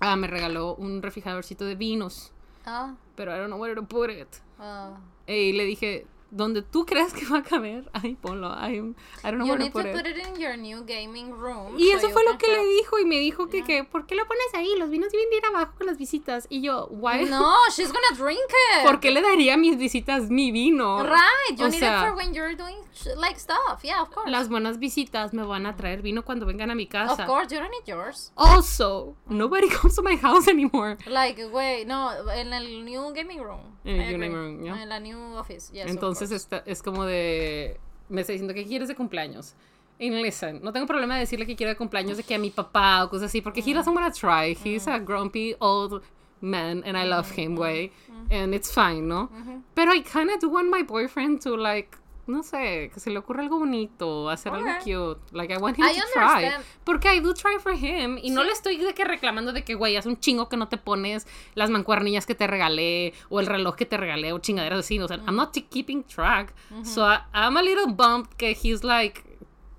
Ah, me regaló un refrigeradorcito de vinos. Ah, Pero I don't know where to put it. Ah. Y le dije, donde tú creas que va a caber, ahí ponlo. I, I don't know you where need to to put it. put it in your new gaming room. Y so eso fue lo que le have- dijo y me dijo que, que ¿por qué lo pones ahí? Los vinos deben de ir abajo con las visitas. Y yo, why? No, she's gonna drink it. ¿Por qué le daría a mis visitas mi vino? Right, you O need sea, it for when you're doing like stuff. Yeah, of course. Las buenas visitas me van a traer vino cuando vengan a mi of casa. course, you don't need yours. Also, nobody comes to my house anymore. Like, wait, no, en el new gaming room. En el new gaming room, yeah. En la new office, yes. of Entonces está, es como de... Me está diciendo que quieres de cumpleaños. And listen, no tengo problema de decirle que quiero de cumpleaños de que a mi papá o cosas así, porque he doesn't want to try. He's a grumpy old man and I love him, way. And it's fine, ¿no? Pero I kind of do want my boyfriend to like, no sé, que se le ocurra algo bonito, hacer algo Okay. cute. Like I want him I to try. Porque I do try for him. Y no le estoy de que reclamando de que, güey, hace un chingo que no te pones las mancuernillas que te regalé o el reloj que te regalé o chingaderas así. O sea, I'm not keeping track. So I, I'm a little bummed que he's like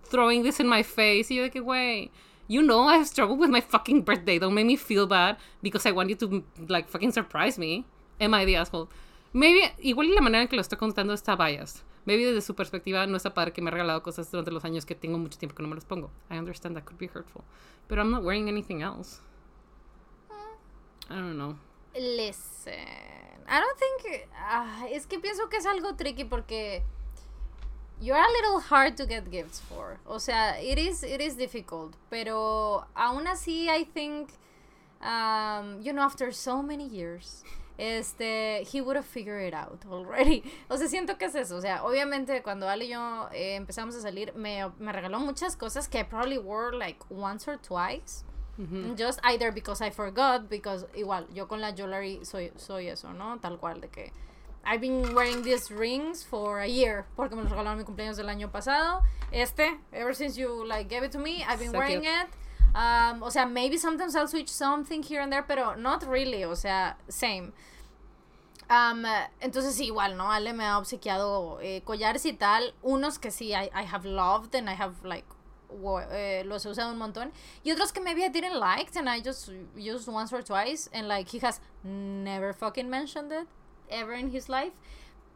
throwing this in my face. Y yo de que, güey, you know I've struggled with my fucking birthday. Don't make me feel bad because I want you to like fucking surprise me. Am I the asshole? Maybe, igual la manera en que lo estoy contando está biased. Maybe desde su perspectiva no está padre que me ha regalado cosas durante los años que tengo mucho tiempo que no me los pongo. I understand that could be hurtful. But I'm not wearing anything else. I don't know. Listen, I don't think. ah, es que pienso que es algo tricky porque. you're a little hard to get gifts for. O sea, it is it is difficult, pero aún así I think um, you know after so many years este, he would have figured it out already. O sea, siento que es eso. O sea, obviamente cuando Ale y yo eh, empezamos a salir, me, me, regaló muchas cosas que I probably wore like once or twice. Just either because I forgot, because igual, yo con la jewelry soy, soy eso, ¿no? Tal cual, de que I've been wearing these rings for a year, porque me los regalaron mi cumpleaños del año pasado. Este, ever since you like gave it to me, I've been wearing it. Um, o sea, maybe sometimes I'll switch something here and there, pero not really, o sea, same. Um, entonces igual, ¿no? Ale me ha obsequiado eh, collares y tal, unos que sí I, I have loved and I have like eh, los he usado un montón y otros que maybe I didn't like and I just used once or twice and like he has never fucking mentioned it ever in his life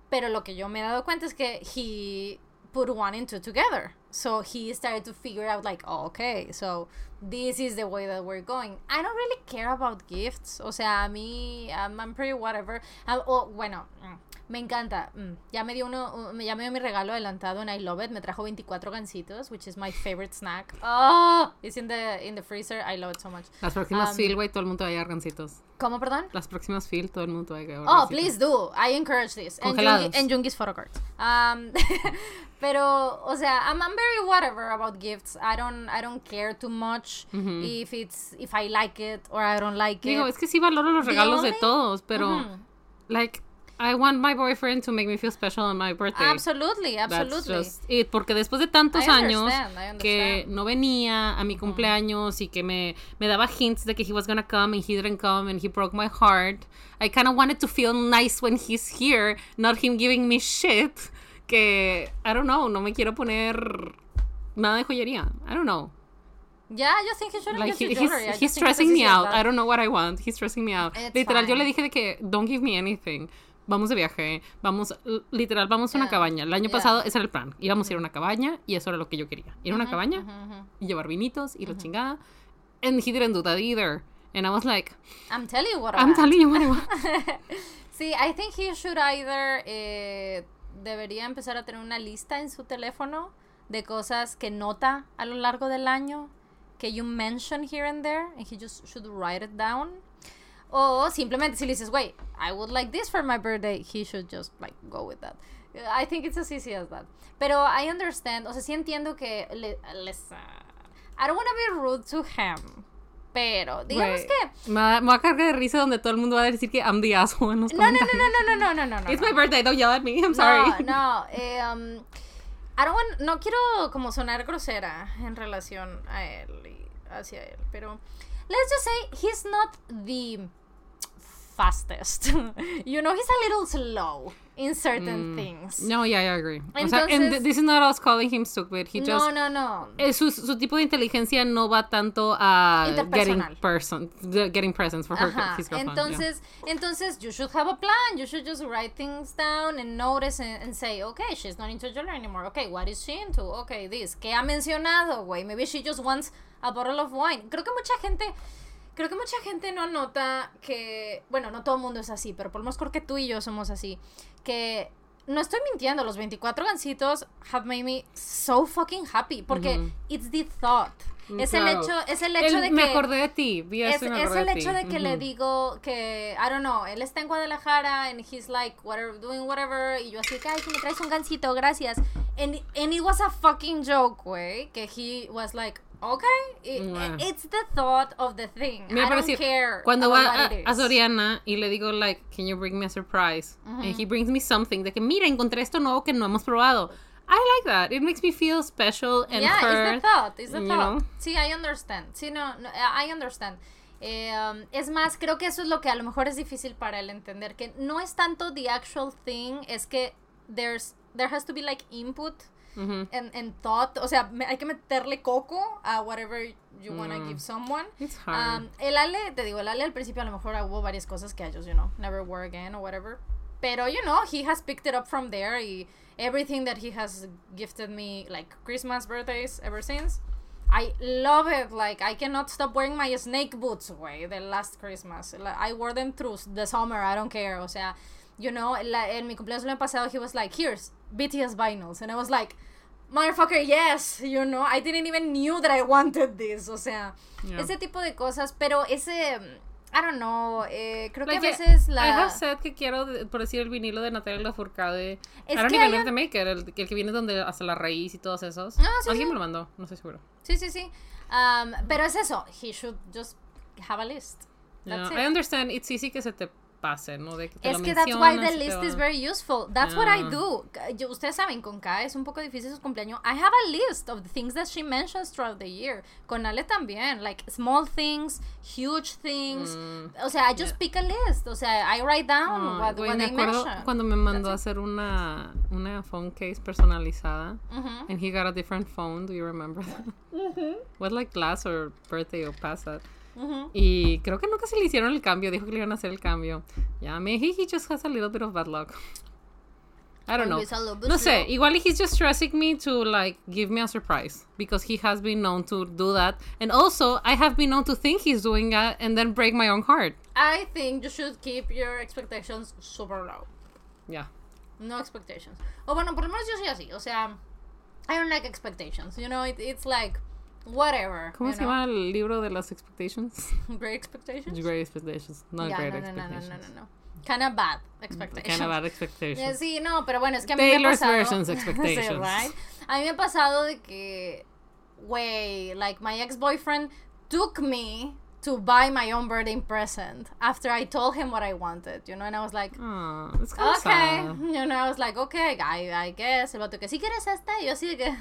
pero lo que yo me he dado cuenta es que he put one and two together. So he started to figure out like, oh, okay, so this is the way that we're going. I don't really care about gifts. O sea, a mí, I'm, I'm pretty whatever. Uh, oh, bueno, mm, me encanta. Mm, ya me dio uno, ya me dio mi regalo adelantado en I Love It. Me trajo 24 gancitos, which is my favorite snack. Oh, it's in the, in the freezer. I love it so much. Las próximas um, feel, güey, todo el mundo va a llevar gancitos. ¿Cómo, perdón? Las próximas feel, todo el mundo va a llevar Oh, please do. I encourage this. Congelados. En Jungi's photocards. Um, pero, o sea, I'm, I'm very whatever about gifts. I don't, I don't care too much mm -hmm. if it's, if I like it or I don't like Digo, it. es que sí valoro los regalos only... de todos, pero, mm -hmm. like, I want my boyfriend to make me feel special on my birthday. Absolutely, absolutely. That's just it, porque después de tantos años que no venía a mi cumpleaños y que me, me daba hints de que he was gonna come and he didn't come and he broke my heart. I kind of wanted to feel nice when he's here, not him giving me shit. Que, I don't know, no me quiero poner nada de joyería. I don't know. Yeah, yo think he shouldn't like, he, he's, he's stressing me out. I don't know what I want. He's stressing me out. It's Literal, fine. yo le dije de que don't give me anything vamos de viaje, vamos, literal, vamos a una Yeah. cabaña. El año Yeah. pasado ese era el plan. Íbamos a ir a una cabaña y eso era lo que yo quería. Ir a una cabaña y llevar vinitos y la chingada. And he didn't do that either. And I was like, I'm telling you what I I'm want. telling you what I want. Sí, I think he should either eh, debería empezar a tener una lista en su teléfono de cosas que nota a lo largo del año que you mention here and there and he just should write it down. O simplemente si le dices, wait, I would like this for my birthday, he should just like go with that. I think it's as easy as that. Pero I understand, o sea, sí entiendo que le, les, uh, I don't want to be rude to him. Pero, digamos Güey, que Me va, me va a cargar de risa donde todo el mundo va a decir que I'm the asshole en los no, no, no, no, no, no, no, no, no. It's my birthday, don't yell at me. I'm sorry. No, no, eh, um, I don't want- no quiero como sonar grosera en relación a él y hacia él, pero let's just say he's not the fastest. you know, he's a little slow in certain things. No, yeah, I agree. o sea, and th- Entonces- this is not us calling him stupid. He just no, no, no. eh, su, su tipo de inteligencia no va tanto a getting person, getting presents for her his girlfriend. yeah. Entonces, entonces you should have a plan. You should just write things down and notice and, and say, okay, she's not into jewelry anymore. Okay, what is she into? Okay, this. ¿Qué ha mencionado, güey? Maybe she just wants a bottle of wine. Creo que mucha gente, creo que mucha gente no nota que, bueno, no todo el mundo es así, pero por lo menos creo que tú y yo somos así, que no estoy mintiendo, los 24 gancitos have made me so fucking happy porque Ujú. it's the thought. Es el Claro. hecho, es el hecho Él- de me que acordé de ti. Vi es, eso y me es el de hecho de que le Ujú. digo que, I don't know, él está en Guadalajara and he's like, whatever, doing whatever, y yo así, que, ay, que me traes un gancito, gracias. And, and it was a fucking joke, güey, que he was like, okay, it- Wow. it's the thought of the thing. Me I don't pareció- care Cuando va a, a. Soriana y le digo, like, can you bring me a surprise? And he brings me something. De que, mira, encontré esto nuevo que no hemos probado. I like that. It makes me feel special and yeah, heard. it's the thought, it's the thought. know? Sí, I understand. Sí, no, no, I understand. Eh, um, es más, creo que eso es lo que a lo mejor es difícil para él entender, que no es tanto the actual thing, es que there's, there has to be like input Ujú. and, and thought, o sea, me- hay que meterle coco a whatever you wanna Mm. give someone. It's hard. Um, el Ale, te digo, el Ale al principio a lo mejor hubo varias cosas que just, you know, never wore again or whatever. Pero, you know, he has picked it up from there y everything that he has gifted me, like Christmas, birthdays, ever since. I love it. Like, I cannot stop wearing my snake boots, way the last Christmas. Like, I wore them through the summer, I don't care. O sea, you know, la- en mi cumpleaños el año pasado, he was like, here's BTS vinyls. And I was like, motherfucker, yes, you know, I didn't even knew that I wanted this. O sea, Yeah. ese tipo de cosas, pero ese, I don't know, eh, creo que Like, a veces I la... have said que quiero, por decir, el vinilo de Natalia Lafourcade. Es I don't que even un- the maker, el, el que viene donde hasta la raíz y todos esos. Ah, sí, Alguien sí. me lo mandó, no estoy seguro. Sí, sí, sí. Um, pero es eso, he should just have a list. That's it. I understand, it's easy que se te pase, ¿no? De que te Es lo que that's why the list is very useful. That's what I Yeah. do. Yo- ustedes saben, con K es un poco difícil su cumpleaños. I have a list of the things that she mentions throughout the year. Con Ale también, like small things, huge things. O sea, I just pick a list. O sea, I write down what, güey, what me they acuerdo mention. cuando me mandó a hacer una, una phone case personalizada. And he got a different phone, do you remember that? What like last or birthday or past that? Y creo que nunca se le hicieron el cambio, dijo que le iban a hacer el cambio. Ya, maybe he just has a little bit of bad luck. I don't know. No sé, igual he's just stressing me to like give me a surprise because he has been known to do that. And also, I have been known to think he's doing that and then break my own heart. I think you should keep your expectations super low. Yeah. No expectations. O bueno, por lo menos yo soy así. O sea, I don't like expectations. You know, it, it's like, whatever. ¿Cómo se know? llama el libro de las expectations? Great expectations? Great expectations, not Yeah, great no, no, no, no, expectations. no, no, no. Kind of bad expectations. Kind of bad Eh, expectations. Sí, no, pero bueno, es que a mí me ha Taylor's pasado. versions Sí, expectations. right? A mí me ha pasado de que, güey, like my ex-boyfriend took me to buy my own birthday present after I told him what I wanted, you know, and I was like, of okay, sad. you know, I was like, okay, I, I guess, el vato que, si quieres esta, y yo de que,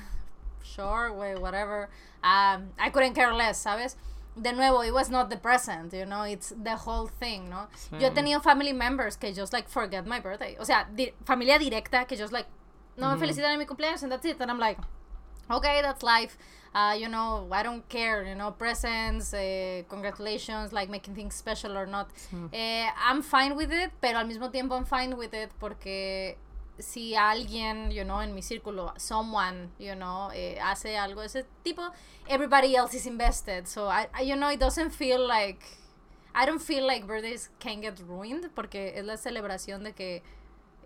sure, güey, whatever, um, I couldn't care less, ¿sabes? De nuevo, it was not the present, you know, it's the whole thing, ¿no? Yo he Sí. tenido family members que just like forget my birthday, o sea, di- familia directa que just like, no me felicitan en mi cumpleaños, and that's it, and I'm like, okay, that's life. Uh, you know, I don't care, you know, presents, eh, congratulations, like making things special or not. Eh, I'm fine with it, pero al mismo tiempo I'm fine with it porque si alguien, you know, en mi círculo, someone, you know, eh, hace algo de ese tipo, everybody else is invested. So, I, I- you know, it doesn't feel like, I don't feel like birthdays can get ruined porque es la celebración de que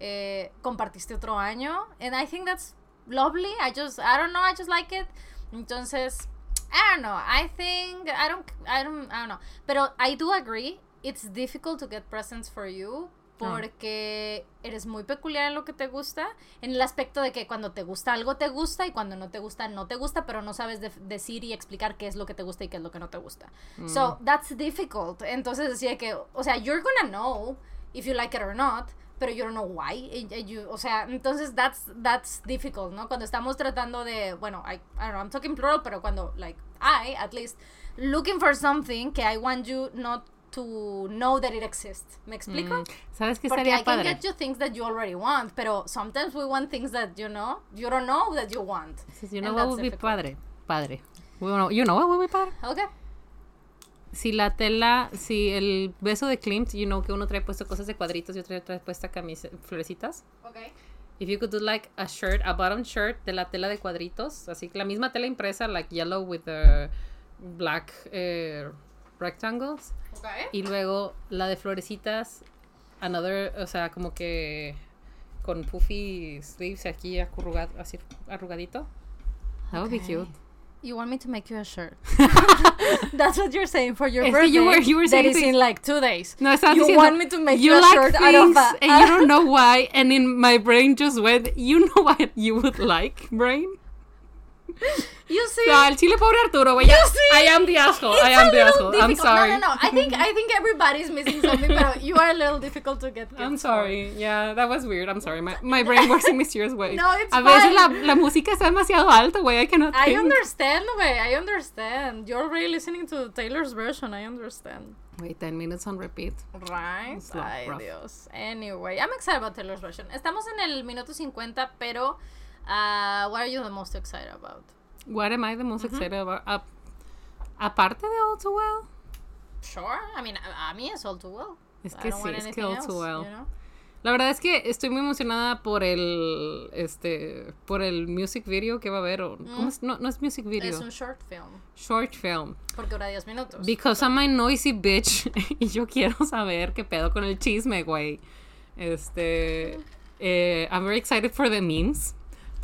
eh, compartiste otro año. And I think that's lovely. I just, I don't know, I just like it. Entonces, I don't know. I think, I don't, I don't, I don't know. Pero I do agree, it's difficult to get presents for you. Porque eres muy peculiar en lo que te gusta, en el aspecto de que cuando te gusta algo te gusta y cuando no te gusta no te gusta, pero no sabes de- decir y explicar qué es lo que te gusta y qué es lo que no te gusta. So that's difficult. Entonces decía que, o sea, you're gonna know if you like it or not, pero you don't know why. You- o sea, entonces that's that's difficult, ¿no? Cuando estamos tratando de, bueno, I, I don't know, I'm talking plural, pero cuando like I at least looking for something que I want you not to know that it exists. ¿Me explico? Mm, ¿Sabes qué Porque estaría I can padre? get you things that you already want, pero sometimes we want things that you know you don't know that you want. Dices, You know what would be padre? Padre. You know what would be padre? Okay. Si la tela, si el beso de Klimt, you know que uno trae puesto cosas de cuadritos y otro trae puesta camisa, florecitas. Okay. If you could do like a shirt, a bottom shirt de la tela de cuadritos, así que la misma tela impresa, like yellow with the black eh, rectangles. Okay. Y luego la de florecitas, another, o sea, como que con puffy sleeves aquí acurrugado, así arrugadito. That would be Okay. cute. You want me to make you a shirt? That's what you're saying for your Es birthday. you were- you were that saying is things- in like two days. No, estás you diciendo, want me to make you, a like shirt out of things a, and you don't know why, and in my brain just went, you know what you would like, brain? You see? No, el chile pobre Arturo, güey. I am the asshole. It's I am the asshole. I'm difficult. sorry. No, no, no. I think I think everybody's missing something, but you are a little difficult to get. I'm sorry. Yeah, that was weird. I'm sorry. My, my brain works in mysterious ways. No, it's A veces la, fine. la música está demasiado alta, güey. I cannot I think. understand, way. I understand. You're already listening to Taylor's version. I understand. Wait, 10 minutes on repeat. Right. Ay, rough. Dios. Anyway, I'm excited about Taylor's version. Estamos en el minuto 50, pero uh, what are you the most excited about? What am I the most excited about? A- aparte de All Too Well. Sure. I mean, a, a mí es all too well. Es que sí, es que All else, Too Well. you know? La verdad es que estoy muy emocionada por el este por el music video que va a haber ¿cómo es? No, no es music video. Mm. Es un short film. Short film. Porque dura 10 minutos. Because I'm a noisy bitch y yo quiero saber qué pedo con el chisme, güey. Este Eh, I'm very excited for the memes.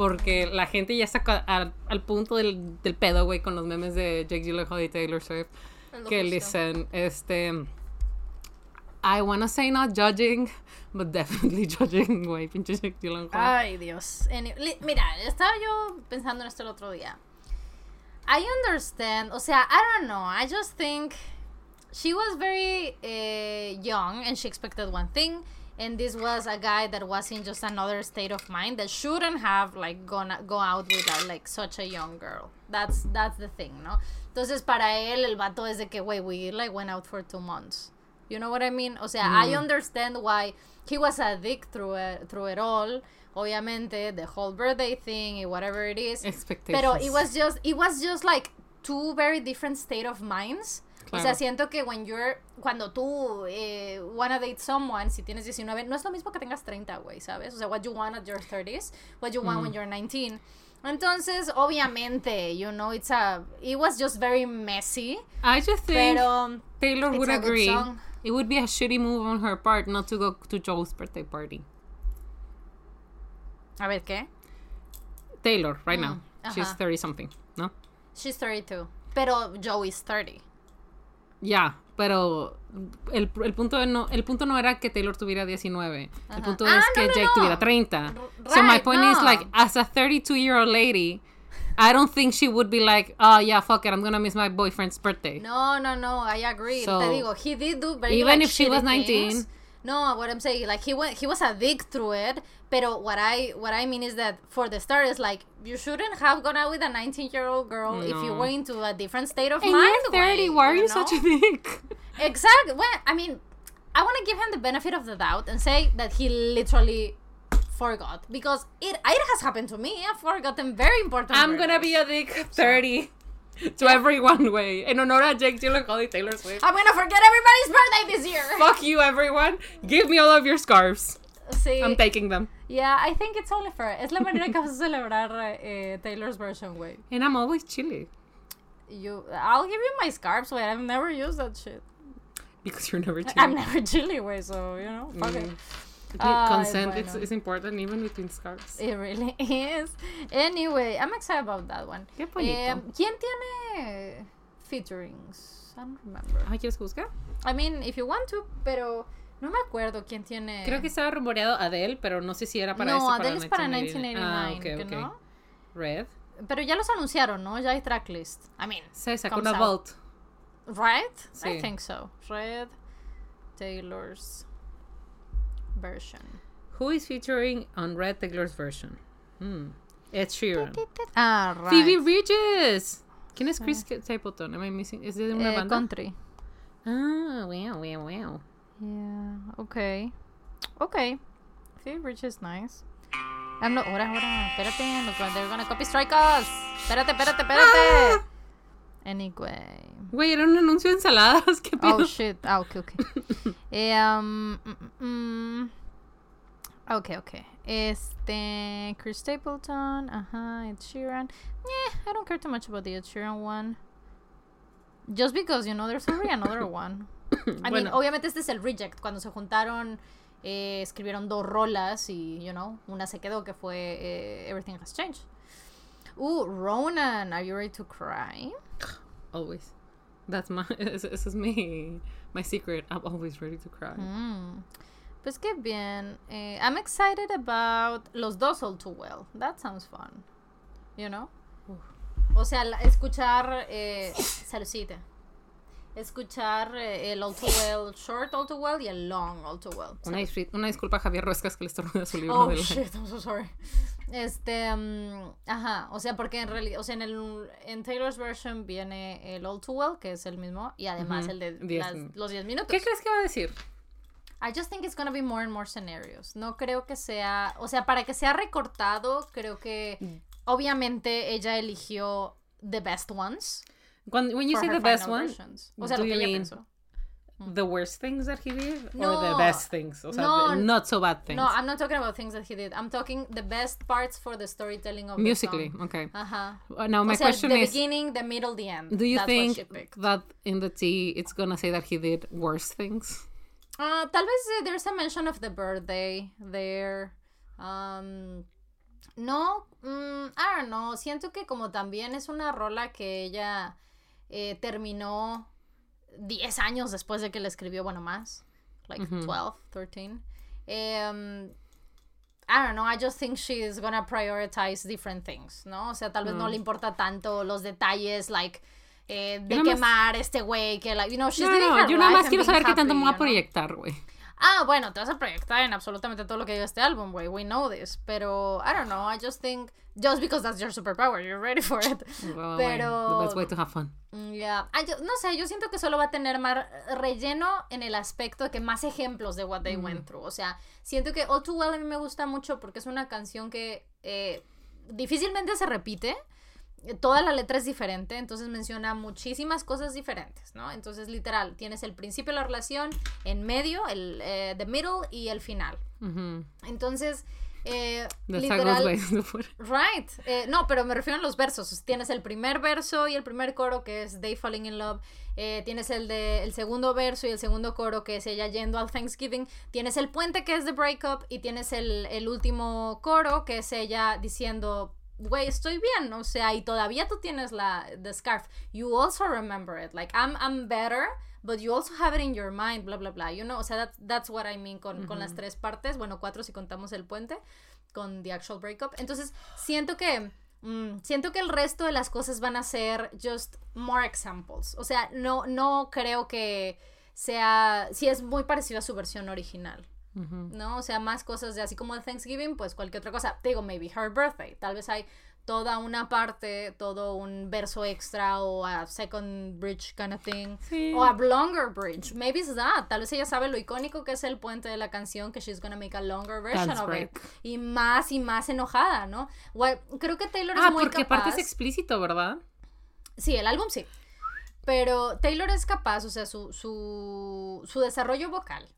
Porque la gente ya está al, al punto del, del pedo, güey, con los memes de Jake Gyllenhaal y Taylor Swift. Que justo. dicen, este... I wanna say not judging, but definitely judging, güey, pinche Jake Gyllenhaal. Ay, Dios. Mira, estaba yo pensando en esto el otro día. I understand, o sea, I don't know. I just think she was very uh, young and she expected one thing. And this was a guy that was in just another state of mind that shouldn't have like gone go out with a, like such a young girl. That's that's the thing, ¿no? Entonces para él el vato es de que, wait, we like went out for two months. You know what I mean? O sea, I mm. understand why he was a dick through it, through it all. Obviamente, the whole birthday thing, y whatever it is. Expectations. Pero it was just, it was just like two very different state of minds. O sea, Claro. siento que when you're, cuando tú eh, wanna date someone, si tienes 19, no es lo mismo que tengas 30, güey, ¿sabes? O sea, what you want at your 30s, what you want when you're 19. Entonces, obviamente, you know, it's a, it was just very messy, I just think pero Taylor would agree. It would be a shitty move on her part not to go to Joe's birthday party. a ver, ¿qué? Taylor, right now. She's ajá. 30 something, ¿no? She's 32, pero Joe is 30. Ya, pero el, el punto no, el punto no era que Taylor tuviera 19. El punto Ah, es no, que no, Jake no. tuviera 30. so my right, point is like as a 32 year old lady, I don't think she would be like, "Oh, yeah, fuck it. I'm to miss my boyfriend's birthday." No, no, no, I agree. So, Te digo, he did do very even like, if she was shitty 19. things. No, what I'm saying, like he went, he was a dick through it. But what I what I mean is that for the start, is like you shouldn't have gone out with a 19 year old girl if you No. were into a different state of And mind. you're 30. güey, Why are you, know? such a dick? Exactly. Well, I mean, I want to give him the benefit of the doubt and say that he literally forgot because it it has happened to me. I've forgotten very important. I'm going to be a dick 30 to everyone, way. En honor a Jake Gyllenhaal y Taylor Swift. I'm gonna forget everybody's birthday this year. Fuck you, everyone. Give me all of your scarves. Sí. I'm taking them. Yeah, I think it's only fair. Es la manera que vas a celebrar eh, Taylor's version, güey. And I'm always chilly. You, I'll give you my scarves, güey. I've never used that shit. Because you're never chilly. I'm never chilly, way. So you know, fuck it. Consent bueno. is important even between scarves. It really is. Anyway, I'm excited about that one. Qué bonito. Eh, ¿Quién tiene featurings? I don't remember. Ay, ¿quieres juzgar? I mean, if you want to, pero no me acuerdo quién tiene. Creo que estaba rumoreado Adele, pero no sé si era para no, eso. Adele es para 1989. 1989, Ah, ok, que ok. no. Red. Pero ya los anunciaron, ¿no? Ya hay tracklist. I mean, Se sacó una out. Vault. Right? I Sí. think so. Red Taylor's version. Who is featuring on Red Taylor's version? Hmm. Ed Sheeran. Ah, right. Phoebe Bridges. ¿Quién es Chris Stapleton? Am I missing? ¿Es de una Eh, banda? country. Ah, wow, wow, wow. Yeah, okay. Okay. Phoebe Bridges is nice. I'm not. Ahora, ahora. Espérate. They're gonna copy strike us. Espérate, espérate, espérate. Anyway. Güey, era un anuncio de ensaladas. ¿Qué pedo? Oh shit. Ah, okay, okay. Eh, um, mm, mm, mm. Okay, okay. Este, Chris Stapleton, ajá, Ed Sheeran. Yeah, I don't care too much about the Ed Sheeran one. Just because, you know, there's already another one. I mean, Bueno. obviamente este es el reject. Cuando se juntaron, eh, escribieron dos rolas y, you know, una se quedó que fue eh, Everything Has Changed. Ooh, Ronan, are you ready to cry? Always. That's my. Ese es mi. My secret. I'm always ready to cry. Mm. Pues qué bien. Eh, I'm excited about los dos All Too Well. That sounds fun. You know? O sea, escuchar. Eh, saludcita. Escuchar eh, el All Too Well short All Too Well y el long All Too Well. Una, disculpa a Javier Ruescas que le estornuda su libro Oh shit, I'm so sorry. Este, mm, ajá, o sea, porque en realidad, o sea, en el en Taylor's version viene el All Too Well, que es el mismo, y además el de diez las- los 10 minutos. ¿Qué crees que va a decir? I just think it's gonna be more and more scenarios. No creo que sea, o sea, para que sea recortado, creo que Mm. obviamente ella eligió the best ones. When, when you say the best one, versions. O sea, do lo que ella pensó. the worst things that he did or the No. best things? O sea, No. the not so bad things. No, I'm not talking about things that he did. I'm talking the best parts for the storytelling of Musically, the song. okay. Ajá. Uh, Now my o sea, question the is, beginning, the middle, the end. do you That's think that in the tea it's gonna say that he did worse things? Ah, tal vez eh, there's a mention of the birthday there. Um, no, mm, I don't know, siento que como también es una rola que ella eh, terminó 10 años después de que la escribió, bueno, más, like 12, 13. Um, I don't know, I just think she's gonna prioritize different things, ¿no? O sea, tal vez no le importa tanto los detalles, like, eh, de quemar este güey, que, like, you know, she's no, no, yo nada más quiero saber qué tanto me va a proyectar, güey. Ah, bueno, te vas a proyectar en absolutamente todo lo que diga este álbum, güey. We know this. Pero, I don't know, I just think, just because that's your superpower, you're ready for it. Well, pero... The best way to have fun. Mm, yeah. no sé, yo siento que solo va a tener más relleno en el aspecto de que más ejemplos de what they went through. O sea, siento que All Too Well a mí me gusta mucho porque es una canción que eh, difícilmente se repite toda la letra es diferente, entonces menciona muchísimas cosas diferentes, ¿no? Entonces, literal, tienes el principio de la relación, en medio, el eh, the middle y el final. Entonces, eh, literal, right. Eh, no, pero me refiero a los versos. Tienes el primer verso y el primer coro que es They Falling in Love. Eh, tienes el de el segundo verso y el segundo coro que es ella yendo al Thanksgiving. Tienes el puente que es The Breakup y tienes el, el último coro que es ella diciendo güey, estoy bien, o sea, y todavía tú tienes la the scarf. You also remember it, like I'm I'm better, but you also have it in your mind, bla bla bla. You know, o sea, that's, that's what I mean con, con las tres partes, bueno, cuatro si contamos el puente con the actual breakup. Entonces, siento que mm, siento que el resto de las cosas van a ser just more examples. O sea, no no creo que sea si es muy parecido a su versión original. ¿No? O sea, más cosas de así como de Thanksgiving, pues cualquier otra cosa. Te digo, maybe her birthday. Tal vez hay toda una parte, todo un verso extra o a second bridge kind of thing. O a longer bridge. Maybe it's that. Tal vez ella sabe lo icónico que es el puente de la canción, que she's gonna make a longer version of it. Y más y más enojada, ¿no? creo que Taylor es ah, muy porque parte es explícito, ¿verdad? Sí, el álbum sí. Pero Taylor es capaz, o sea, su, su, su desarrollo vocal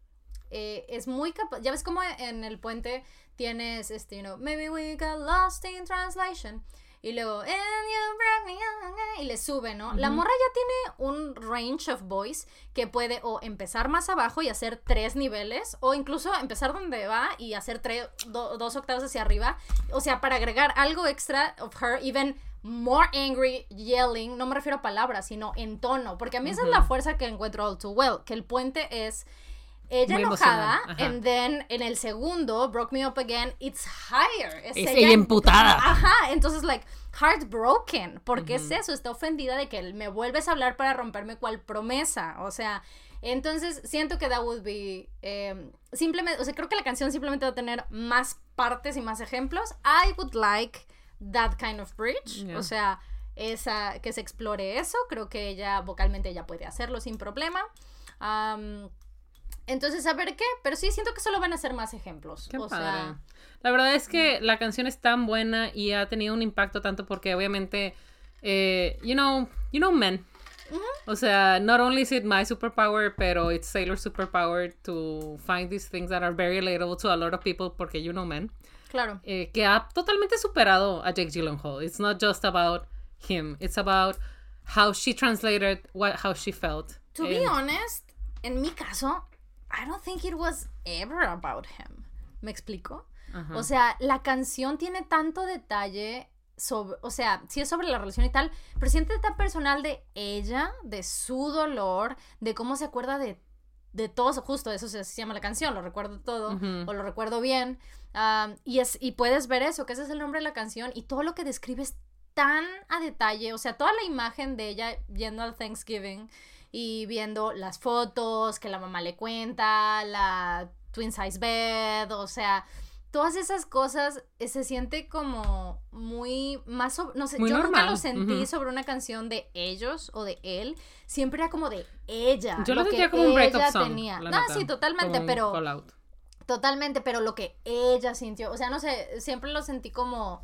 eh, es muy capaz. Ya ves como en el puente tienes, este, you know, maybe we got lost in translation. Y luego, and you me y le sube, ¿no? La morra ya tiene un range of voice que puede o empezar más abajo y hacer tres niveles, o incluso empezar donde va y hacer tres, dos octavos hacia arriba. O sea, para agregar algo extra of her, even more angry, yelling, no me refiero a palabras, sino en tono, porque a mí esa es la fuerza que encuentro all too well, que el puente es ella enojada, and then en el segundo, Broke Me Up Again, it's higher. Es, ella, emputada. Ajá, entonces, like, heartbroken. porque es eso? Está ofendida de que me vuelves a hablar para romperme cual promesa. O sea, entonces siento que that would be. Em, simplemente, o sea, creo que la canción simplemente va a tener más partes y más ejemplos. I would like that kind of bridge. O sea, esa, que se explore eso. Creo que ella, vocalmente, ella puede hacerlo sin problema. Um, entonces, a ver qué, pero sí siento que solo van a ser más ejemplos. o sea, la verdad es que la canción es tan buena y ha tenido un impacto tanto porque obviamente, eh, you know, you know men. O sea, not only is it my superpower, pero it's Sailor's superpower to find these things that are very relatable to a lot of people porque you know men. Claro. Eh, que ha totalmente superado a Jake Gyllenhaal. It's not just about him. It's about how she translated what, how she felt. To be honest, en mi caso, I don't think it was ever about him. ¿Me explico? O sea, la canción tiene tanto detalle sobre, o sea, sí es sobre la relación y tal, pero siente tan personal de ella, de su dolor, de cómo se acuerda de, de todos, justo eso se, llama la canción, lo recuerdo todo, o lo recuerdo bien, y, es, y puedes ver eso, que ese es el nombre de la canción, y todo lo que describe es tan a detalle, o sea, toda la imagen de ella yendo al Thanksgiving, y viendo las fotos que la mamá le cuenta, la twin size bed, o sea, todas esas cosas eh, se siente como muy más no sé yo nunca lo sentí sobre una canción de ellos o de él siempre era como de ella yo lo, sentía como un breakup song tenía. no sí totalmente pero totalmente pero lo que ella sintió o sea no sé siempre lo sentí como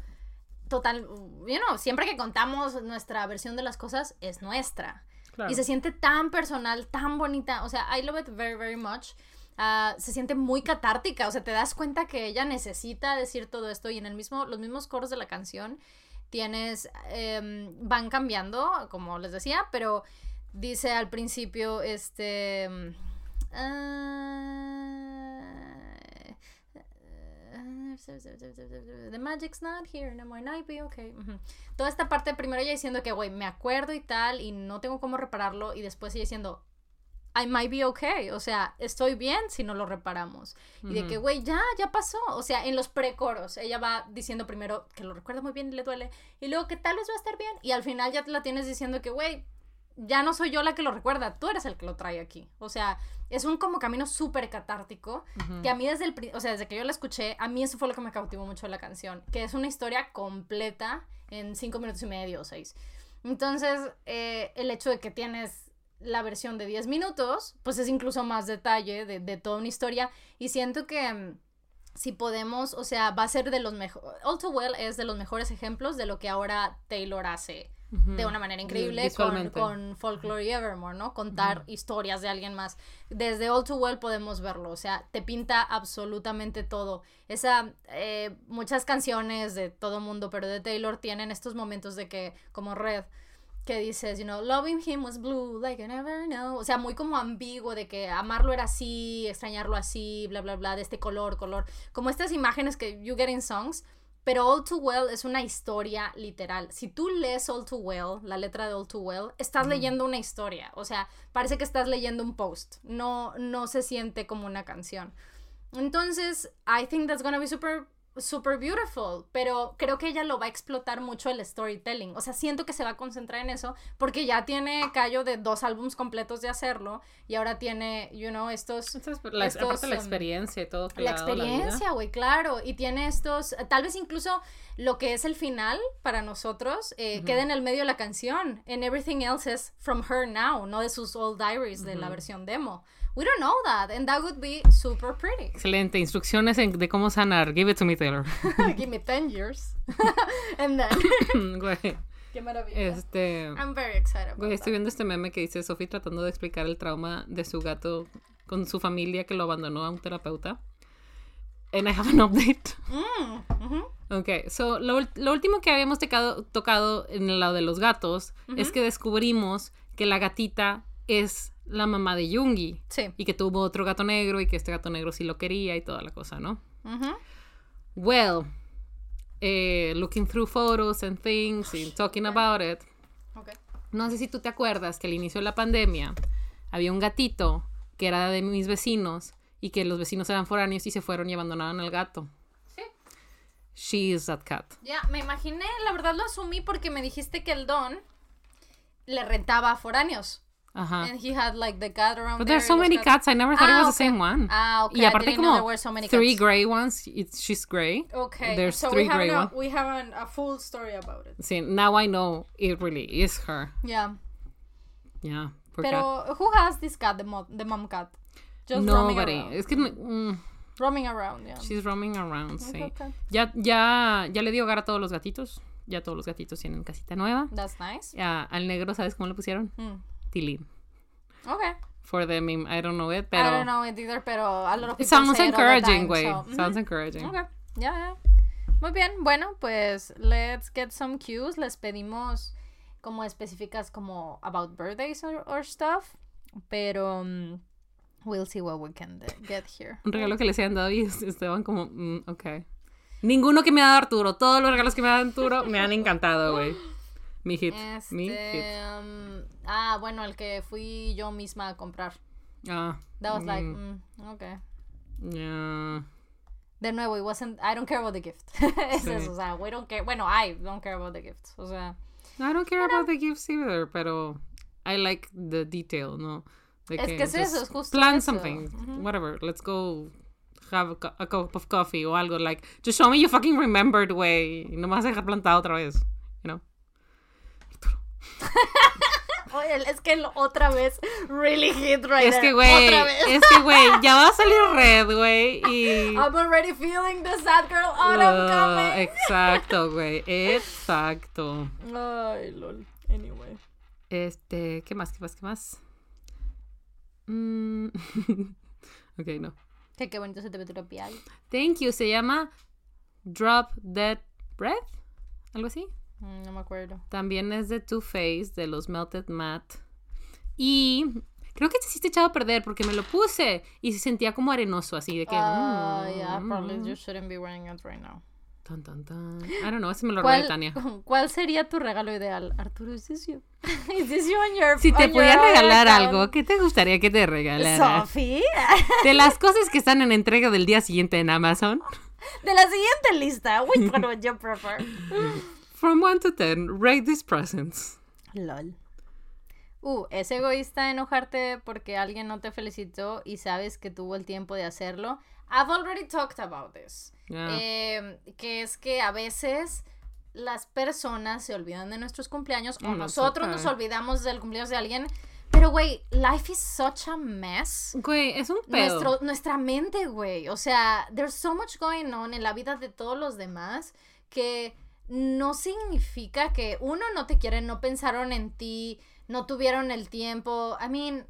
total you know, siempre que contamos nuestra versión de las cosas es nuestra y se siente tan personal, tan bonita. O sea, I love it very, very much. Ah, se siente muy catártica. O sea, te das cuenta que ella necesita decir todo esto. Y en el mismo, los mismos coros de la canción tienes. Em, van cambiando, como les decía, pero dice al principio, este. Uh, The magic's not here, no more night be okay. Toda esta parte, primero ella diciendo que, güey, me acuerdo y tal, y no tengo cómo repararlo, y después ella diciendo, I might be okay, o sea, estoy bien si no lo reparamos. Y de que, güey, ya, ya pasó. O sea, en los precoros, ella va diciendo primero que lo recuerda muy bien y le duele, y luego que tal vez va a estar bien, y al final ya te la tienes diciendo que, güey, ya no soy yo la que lo recuerda, tú eres el que lo trae aquí. O sea, es un como camino súper catártico, que a mí desde el, o sea, desde que yo la escuché, a mí eso fue lo que me cautivó mucho de la canción, que es una historia completa en cinco minutos y medio o seis. Entonces, eh, el hecho de que tienes la versión de 10 minutos, pues es incluso más detalle de, de toda una historia, y siento que... mm, si podemos, o sea, va a ser de los mejores. All Too Well es de los mejores ejemplos de lo que ahora Taylor hace de una manera increíble con, con Folklore y Evermore, ¿no? Contar historias de alguien más. Desde All Too Well podemos verlo, o sea, te pinta absolutamente todo. Esa, eh, muchas canciones de todo mundo, pero de Taylor tienen estos momentos de que, como Red, que dices, you know, loving him was blue, like I never know. O sea, muy como ambiguo de que amarlo era así, extrañarlo así, bla, bla, bla, de este color, color. Como estas imágenes que you get in songs. Pero All Too Well es una historia literal. Si tú lees All Too Well, la letra de All Too Well, estás leyendo una historia. O sea, parece que estás leyendo un post. No, no se siente como una canción. Entonces, I think that's gonna be super, super beautiful. Pero creo que ella lo va a explotar mucho el storytelling. O sea, siento que se va a concentrar en eso porque ya tiene callo de dos álbums completos de hacerlo y ahora tiene, you know, estos. Esta es la, estos, aparte la um, experiencia y todo. que La experiencia, güey, claro. Y tiene estos, tal vez incluso lo que es el final para nosotros, eh, queda en el medio de la canción. And everything else is from her now, no de sus old diaries de la versión demo. We don't know that, and that would be super pretty. Excelente. Instrucciones en- de cómo sanar. Give it to me, Taylor. Give me 10 years. and then, Güey. qué maravilla. Este. I'm very excited Güey, estoy that. viendo este meme que dice Sophie tratando de explicar el trauma de su gato con su familia que lo abandonó a un terapeuta. And I have an update. Mm. Ok, so lo, lo último que habíamos tocado, tocado en el lado de los gatos es que descubrimos que la gatita es la mamá de Yungi Sí. y que tuvo otro gato negro y que este gato negro sí lo quería y toda la cosa, ¿no? Ujú. Well, eh, looking through photos and things and talking about it, Ok. no sé si tú te acuerdas que al inicio de la pandemia había un gatito que era de mis vecinos y que los vecinos eran foráneos y se fueron y abandonaron al gato. Sí. She is that cat. Ya, me imaginé, la verdad lo asumí porque me dijiste que el Don le rentaba a foráneos. Ajá. And he had like the cat around But there there's so many cat- cats. I never thought it Ah, was the same one. Ah, okay. Y aparte como there were so many three cats. gray ones. It's, she's gray. Okay. There's so three we have, gray ones. we have an- a full story about it. Sí, now I know it really is her. Yeah. Yeah. poor cat. Pero who has this cat, the, mo the mom cat? Just roaming Nobody. around. Es que mm, Roaming around, yeah. she's roaming around, sí. Okay. Ya, ya, ya le dio hogar a todos los gatitos. Ya todos los gatitos tienen casita nueva. That's nice. Ya, al negro, ¿sabes cómo le pusieron? Mm. Tilín. Okay. For the meme, I don't know it, I pero... don't know it either, pero a lot of It people sounds say encouraging, güey. so. Sounds encouraging. Ok, ya, ya. Muy bien, bueno, pues let's get some cues. Les pedimos como específicas como about birthdays or, or stuff, pero um, we'll see what we can get here. Un regalo que les hayan dado y estaban como, mm, ok. Ninguno que me ha dado Arturo. Todos los regalos que me ha dado Arturo me han encantado, güey. Mi hit. Mi hit. Este, um, ah, bueno, el que fui yo misma a comprar. Ah. That was like, mm, mm, okay. yeah. De nuevo, it wasn't, I don't care about the gift. es Sí. eso, o sea, we don't care, bueno, I don't care about the gift, o sea. I don't care about the gifts either, pero I like the detail, ¿no? De Es que es eso, es justo Plan eso. something. Whatever. Let's go have a, a cup of coffee o algo. Like, just show me you fucking remembered, güey. Y no me vas a dejar plantado otra vez. You know? Es que lo- otra vez, really hit right Es que, güey. Es que, güey. Ya va a salir red, güey. Y. I'm already feeling the sad girl autumn Uh, coming. exacto, güey. Exacto. Ay, lol. Anyway. Este, ¿qué más? ¿Qué más? ¿Qué más? Mm, ok, no. Que qué bonito se te ve tu. Thank you. Se llama Drop Dead Breath. Algo así. Mm, no me acuerdo. También es de Too Faced, de los Melted Matte. Y creo que este sí está echado a perder porque me lo puse y se sentía como arenoso, así de que... Ah, yeah, mm, probably you shouldn't be wearing it right now. Tan, tan, tan. I don't know, ese me lo robé ¿Cuál, de Tania. ¿Cuál sería tu regalo ideal? Arturo, ¿is this you? ¿Is this you on your Si te on pudiera your regalar account? algo, ¿qué te gustaría que te regalara? Sophie. De las cosas que están en entrega del día siguiente en Amazon. De la siguiente lista, which one would you prefer? From 1 to 10, rate these presents. LOL. Uh, es egoísta enojarte porque alguien no te felicitó y sabes que tuvo el tiempo de hacerlo. I've already talked about this. Yeah. Eh, que es que a veces las personas se olvidan de nuestros cumpleaños o Mm, nosotros okay. nos olvidamos del cumpleaños de alguien. Pero, güey, life is such a mess. Güey, es un pedo. Nuestro, nuestra mente, güey. O sea, there's so much going on en la vida de todos los demás que no significa que uno no te quiere, no pensaron en ti, no tuvieron el tiempo. I mean,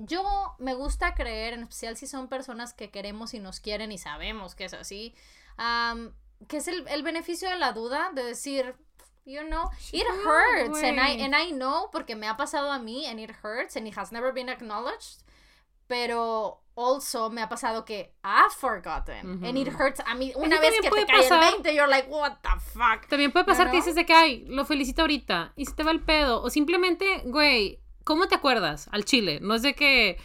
yo me gusta creer, en especial si son personas que queremos y nos quieren y sabemos que es así, um, que es el, el beneficio de la duda de decir, you know, it hurts and I, and I know porque me ha pasado a mí and it hurts and it has never been acknowledged, pero also me ha pasado que I've forgotten and it hurts a mí una vez que te puede cae pasar- el 20 you're like what the fuck También puede pasar que dices de que, ay, lo felicito ahorita y se te va el pedo. O simplemente, güey, ¿cómo te acuerdas? Al chile. No es de que.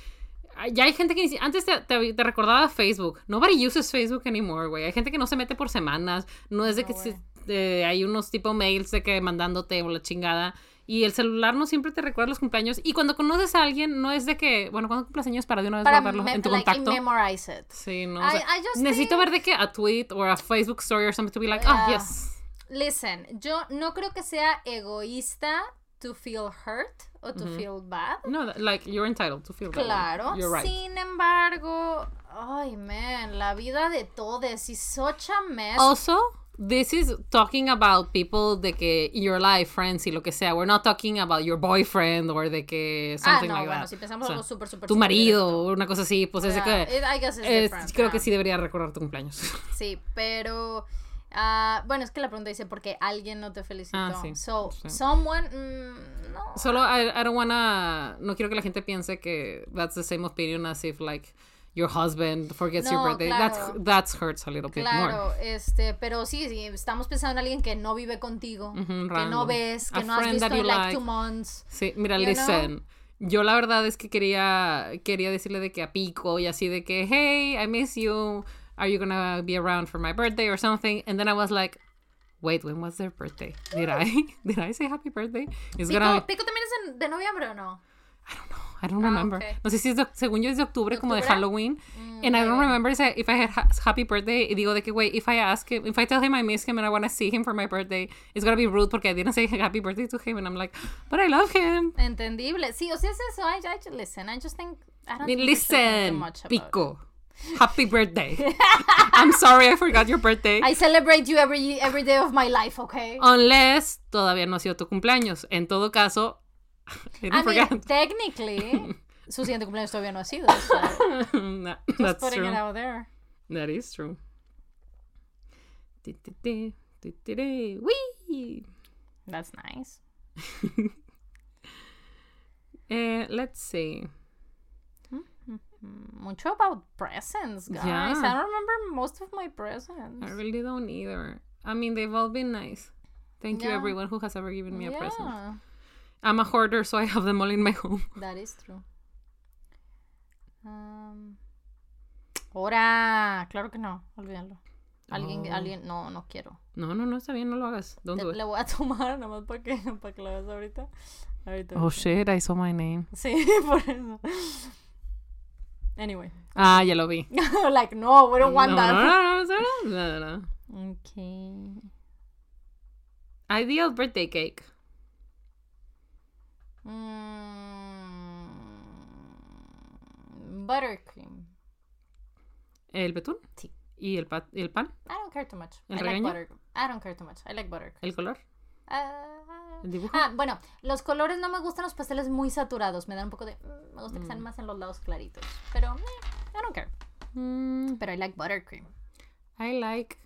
Ya hay gente que antes te, te- te recordaba Facebook. Nobody uses Facebook anymore, güey. Hay gente que no se mete por semanas. No es de No, que se- eh, hay unos tipo mails de que mandándote o la chingada. Y el celular no siempre te recuerda los cumpleaños. Y cuando conoces a alguien, no es de que, bueno, cuando cumples años para de una vez para guardarlo en tu like, contacto. memorize it Sí, no. I- o sea, I just necesito think- ver de que a tweet o a Facebook story or something to be like, ah, Yeah. yes. Listen, yo no creo que sea egoísta to feel hurt o to feel bad. No, like you're entitled to feel that. Claro. You're right. Sin embargo, ay man, la vida de todos is such a mess. Also, this is talking about people de que in your life, friends y lo que sea. We're not talking about your boyfriend or de que ah, something no, like bueno, that. si pensamos O sea, algo súper, súper tu marido directo. o una cosa así, pues es Yeah, que it- I guess it's es- creo que yeah. sí debería recordar tu cumpleaños. Sí, pero ah, bueno, es que la pregunta dice porque alguien no te felicitó. Ah, sí, So, sí. someone mm, no. Solo I, I don't wanna no quiero que la gente piense que that's the same opinion as if like your husband forgets your birthday. claro. That's that's hurts a little bit more. Claro, este, pero sí, sí, estamos pensando en alguien que no vive contigo, que no ves, que A no has visto en like, like. two months. Sí, mira, listen. Yo la verdad es que quería quería decirle de que a Pico y así de que, hey, I miss you. Are you gonna be around for my birthday or something? And then I was like, wait, when was their birthday? Did I did I say happy birthday? It's Pico, gonna Pico también es de noviembre o no? I don't Ah, remember. No sé si es de, según yo es de octubre, como de? Halloween. Mm, And I don't ok. remember if I had ha- happy birthday. Y digo de que, wait, if I ask him, if I tell him I miss him and I want to see him for my birthday, it's gonna be rude porque I didn't say happy birthday to him. And I'm like, but I love him. Entendible. Sí, o sea, es eso. I, I just listen. I just think I don't think too Listen, much about it. Pico. Happy birthday. I'm sorry I forgot your birthday. I celebrate you every every day of my life, okay? Unless todavía no ha sido tu cumpleaños. En todo caso, I I didn't mean, technically, su siguiente cumpleaños todavía no ha sido. So No, just That's putting true. it out there. That is true. That's nice. Eh, let's see. Mucho about presents, guys. Yeah. I don't remember most of my presents. I really don't either. I mean, they've all been nice. Thank you, everyone who has ever given me a present. I'm a hoarder, so I have them all in my home. that is true. Um, Ahora, claro que no, olvídalo. Alguien, Oh. alguien, no, no quiero. No, no, no, está bien, no lo hagas. Don't do it. le voy a tomar nada más para que, para que lo veas ahorita. Ahorita. Oh shit, I saw my name. Sí, por eso. Anyway. Ah, ya lo vi. like, no, we don't want no, that. No, no, no, no, no, no. Okay. Ideal birthday cake. Mm, buttercream. El betún. Sí. Y el, pa- y el pan. I don't care too much. ¿El I like butter. I don't care too much. I like buttercream. El color. Ah, El dibujo. ah, bueno, los colores no me gustan los pasteles muy saturados. Me dan un poco de. mm, me gusta que sean más en los lados claritos. Pero, eh, I don't care. Mm, Pero I like buttercream. I like.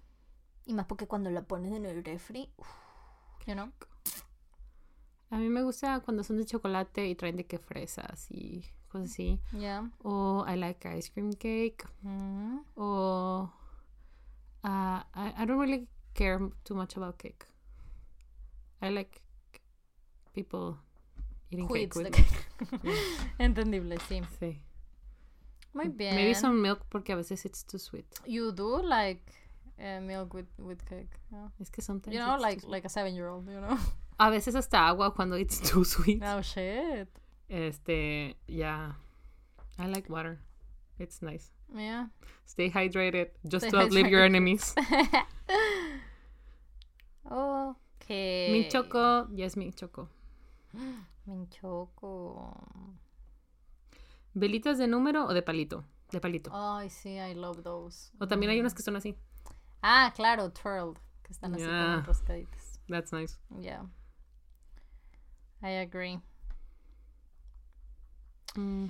Y más porque cuando la pones en el refri. uf, you know? A mí me gusta cuando son de chocolate y traen de que fresas y cosas así. Yeah. O I like ice cream cake. O uh, I, I don't really care too much about cake. I like people eating Who cake with the cake? Entendible, sí. Sí. Muy bien. Maybe some milk porque a veces it's too sweet. You do like uh, milk with, with cake. yeah. Es que sometimes You know, like like a seven year old, you know? A veces hasta agua cuando it's too sweet. Oh shit. Este, yeah. I like water. It's nice. Yeah. Stay hydrated just Stay to outlive your enemies. Okay. Mint choco, yes, mint choco. Mint choco. ¿Velitas de número o de palito? De palito. Ay, sí, I love those. O también hay unas que son así. Ah, claro, twirled. Que están así como Yeah. enroscaditas. That's nice. Yeah. I agree. Mm.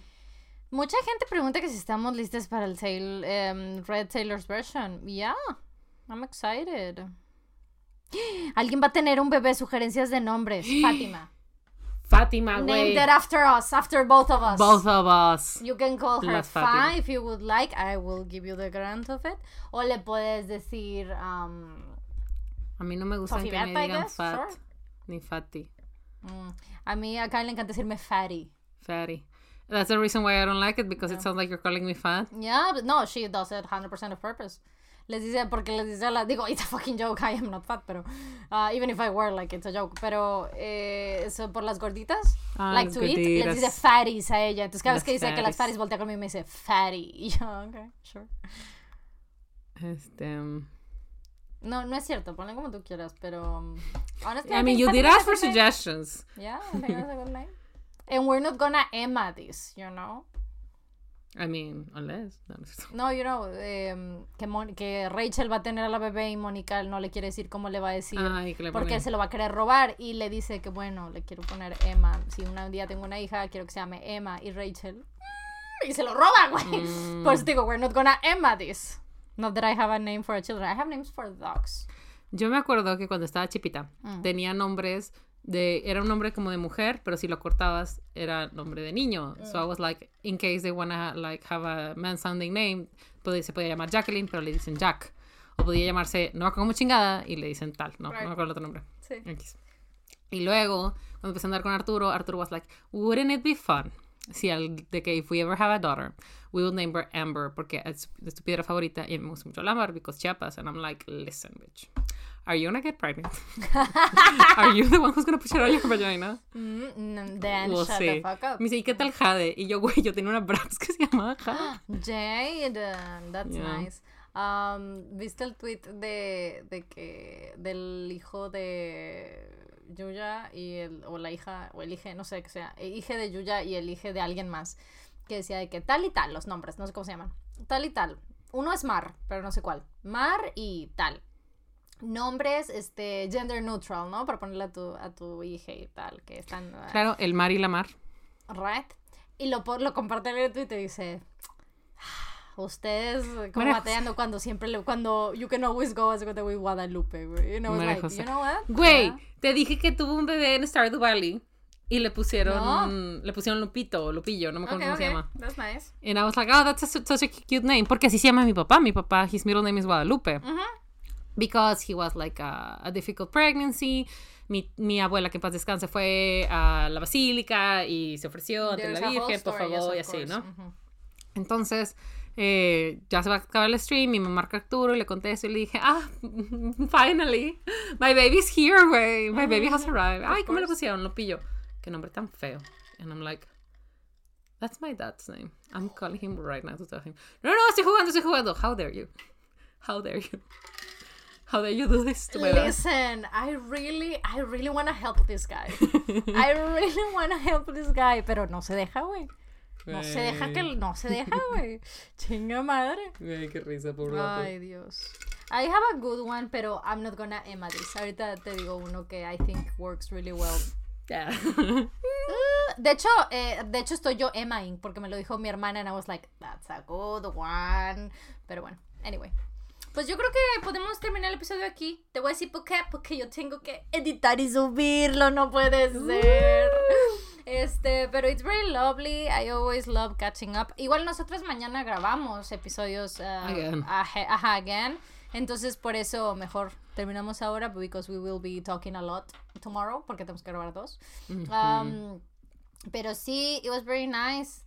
Mucha gente pregunta que si estamos listas para el em, Red Sailor's version. Yeah, I'm excited. Alguien va a tener un bebé, sugerencias de nombres. Fátima. Fátima, Named güey. it after us, after both of us. Both of us. You can call her Fa if you would like. I will give you the grant of it. O le puedes decir. Um, A mí no me Sophie que me digan fat sure. ni fatty. Mm, a mí acá le encanta decirme fatty. Fatty. That's the reason why I don't like it because it sounds like you're calling me fat. Yeah, but no, she does it 100% of purpose. Les dice, porque les dice a la, digo, it's a fucking joke, I am not fat, pero, uh, even if I were, like, it's a joke, pero, eh, eso por las gorditas, Ah, like to eat, les dice gorditas. fatties a ella, entonces cada vez que dice que las fatties. fatties voltea conmigo y me dice fatty, y yo, okay, sure. Este. um, No, no es cierto, ponle como tú quieras, pero, um, honestly, I mean, you did ask for name. suggestions. Yeah, I think that's a good name. And we're not gonna Emma this, you know? I mean, unless. no, you know, em, que, Mon- que Rachel va a tener a la bebé y Mónica no le quiere decir cómo le va a decir. Ay, que le porque se lo va a querer robar y le dice que bueno, le quiero poner Emma. Si un día tengo una hija, quiero que se llame Emma y Rachel. Y se lo roba, güey. Mm. Por eso digo, we're not gonna Emma this. Not that I have a name for a children. I have names for dogs. Yo me acuerdo que cuando estaba chipita Mm. tenía nombres de. Era un nombre como de mujer, pero si lo cortabas era nombre de niño. So Mm. I was like, in case they wanna like have a man sounding name, podía- se podía llamar Jacqueline, pero le dicen Jack. O podía llamarse no como chingada y le dicen tal. No, Right. no me acuerdo el otro nombre. Sí. X. Y luego, cuando empecé a andar con Arturo, Arturo was like, wouldn't it be fun? Si al, de que if we ever have a daughter, we will name her Amber, porque es de tu piedra favorita y me gusta mucho el ámbar, because Chiapas. And I'm like, listen, bitch. Are you gonna get pregnant? Are you the one who's gonna push it out your vagina? Mm, mm, then We'll shut see. the fuck up. Me dice, ¿y qué tal Jade? Y yo, güey, yo tenía una Bratz que se llamaba Jade. Jade, that's Yeah. nice. Um, ¿Viste el tweet de, de que del hijo de Yuya y el, o la hija, o el hijo, no sé qué sea, el hijo de Yuya y el hijo de alguien más, que decía de que tal y tal, los nombres, no sé cómo se llaman, tal y tal. Uno es Mar, pero no sé cuál. Mar y tal. Nombres, este, gender neutral, ¿no? Para ponerle a tu, a tu hija y tal, que están... ah, Claro, el mar y la mar. Right. Y lo, lo comparte en el tweet y te dice. "Ah, Ustedes como Bueno, bateando cuando siempre le, cuando you can always go as with Guadalupe, güey. You know, it's María like, José. you know what? Güey, te dije que tuvo un bebé en Stardew Valley y le pusieron, No. le pusieron Lupito, o Lupillo, no me acuerdo Okay, cómo se llama. That's nice. And I was like, oh, that's a, such a cute name. Porque así se llama mi papá. Mi papá, his middle name is Guadalupe. Because he was like a, a difficult pregnancy. Mi, mi abuela, que en paz descanse, fue a la basílica y se ofreció ante There's la Virgen, por yes, favor, y así. ¿no? Entonces, eh, ya se va a acabar el stream y me marca Arturo y le contesto y le dije, ah, finally, my baby's here, güey, my baby has arrived. Ay, ¿cómo le pusieron? Lo pillo. Qué nombre tan feo. And I'm like, that's my dad's name. I'm calling him right now to tell him, no, no, estoy jugando, estoy jugando. How dare you? How dare you? How dare you do this to my dad? Listen, I really, I really want to help this guy. I really want to help this guy, pero no se deja, güey. No se deja que, no se deja, güey. Chinga madre. Güey, qué risa, pobre vato. Ay, Dios. I have a good one, pero I'm not gonna Emma this. Ahorita te digo uno que I think works really well. Yeah. De hecho, eh, de hecho estoy yo Emmaing porque me lo dijo mi hermana and I was like, that's a good one. Pero bueno, anyway. Pues yo creo que podemos terminar el episodio aquí. Te voy a decir por qué, porque yo tengo que editar y subirlo, no puede ser. Este, pero it's very lovely. I always love catching up. Igual nosotros mañana grabamos episodios uh, Again. ajá, again. Entonces por eso mejor terminamos ahora because we will be talking a lot tomorrow porque tenemos que grabar dos. Um, pero sí, it was very nice.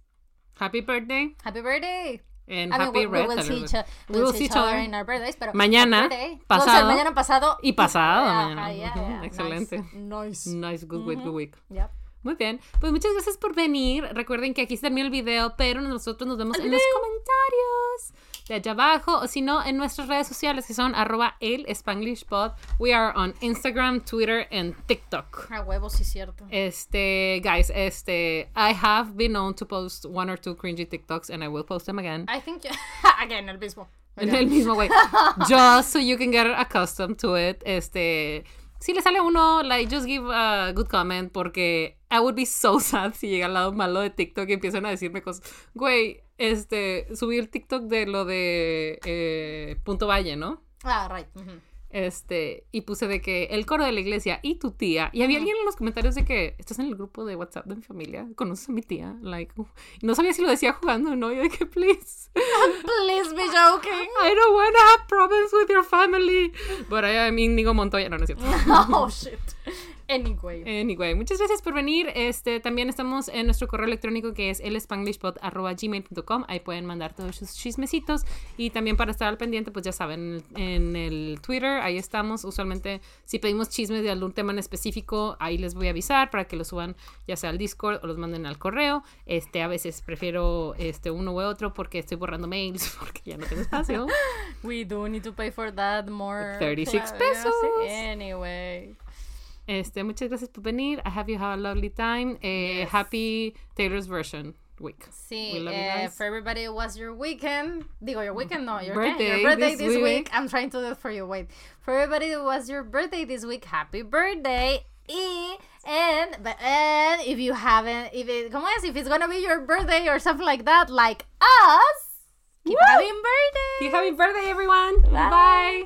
Happy birthday Happy birthday. and I mean, happy we, we will see each, We will see each other. in our birthdays, pero Mañana, pasado, No, o sea, mañana pasado y pasado mañana. yeah, yeah, excelente. Nice. nice. Nice, good week, good week. Yep. Muy bien. Pues muchas gracias por venir. Recuerden que aquí se termina el video, pero nosotros nos vemos en los comentarios de allá abajo o si no en nuestras redes sociales que son arroba el Spanglish Pod. We are on Instagram, Twitter and TikTok. A huevo, sí, cierto. Este, guys, este, I have been known to post one or two cringy TikToks and I will post them again. I think, again, el mismo. En el mismo güey. Just so you can get accustomed to it. Este. Si le sale uno, like, just give a good comment. Porque I would be so sad si llega al lado malo de TikTok y empiezan a decirme cosas. Güey, este. Subí el TikTok de lo de. eh, Punto Valle, ¿no? Ah, right. Este. Y puse de que el coro de la iglesia y tu tía. Y había alguien en los comentarios de que estás en el grupo de WhatsApp de mi familia. ¿Conoces a mi tía? Like. no sabía si lo decía jugando o no. Y de que, please. Please be joking. I don't want to have problems with your family. But I am Inigo Montoya. No, no es cierto. oh, shit. Anyway. Anyway, muchas gracias por venir. Este, también estamos en nuestro correo electrónico que es elspanglishpod.gmail.com. Ahí pueden mandar todos sus chismecitos. Y también para estar al pendiente, pues ya saben, en el Twitter, ahí estamos. Usualmente, si pedimos chismes de algún tema en específico, ahí les voy a avisar para que lo suban ya sea al Discord o los manden al correo. Este, a veces prefiero este, uno u otro porque estoy borrando mails porque ya no tengo espacio. We do need to pay for that more. 36 Claro, pesos. Anyway. Este, muchas gracias por venir. I hope you have a lovely time. Eh, Yes. Happy Taylor's version week. Sí, We love you guys. for everybody it was your weekend. Digo, your weekend, no, your Birthday your birthday this this, week. week. I'm trying to do it for you. Wait. For everybody it was your birthday this week, happy birthday. Y, and, but, and if you haven't, if it, ¿cómo es? If it's gonna be your birthday or something like that, like us, keep Woo! having birthday. Keep happy birthday, everyone. Bye. Bye.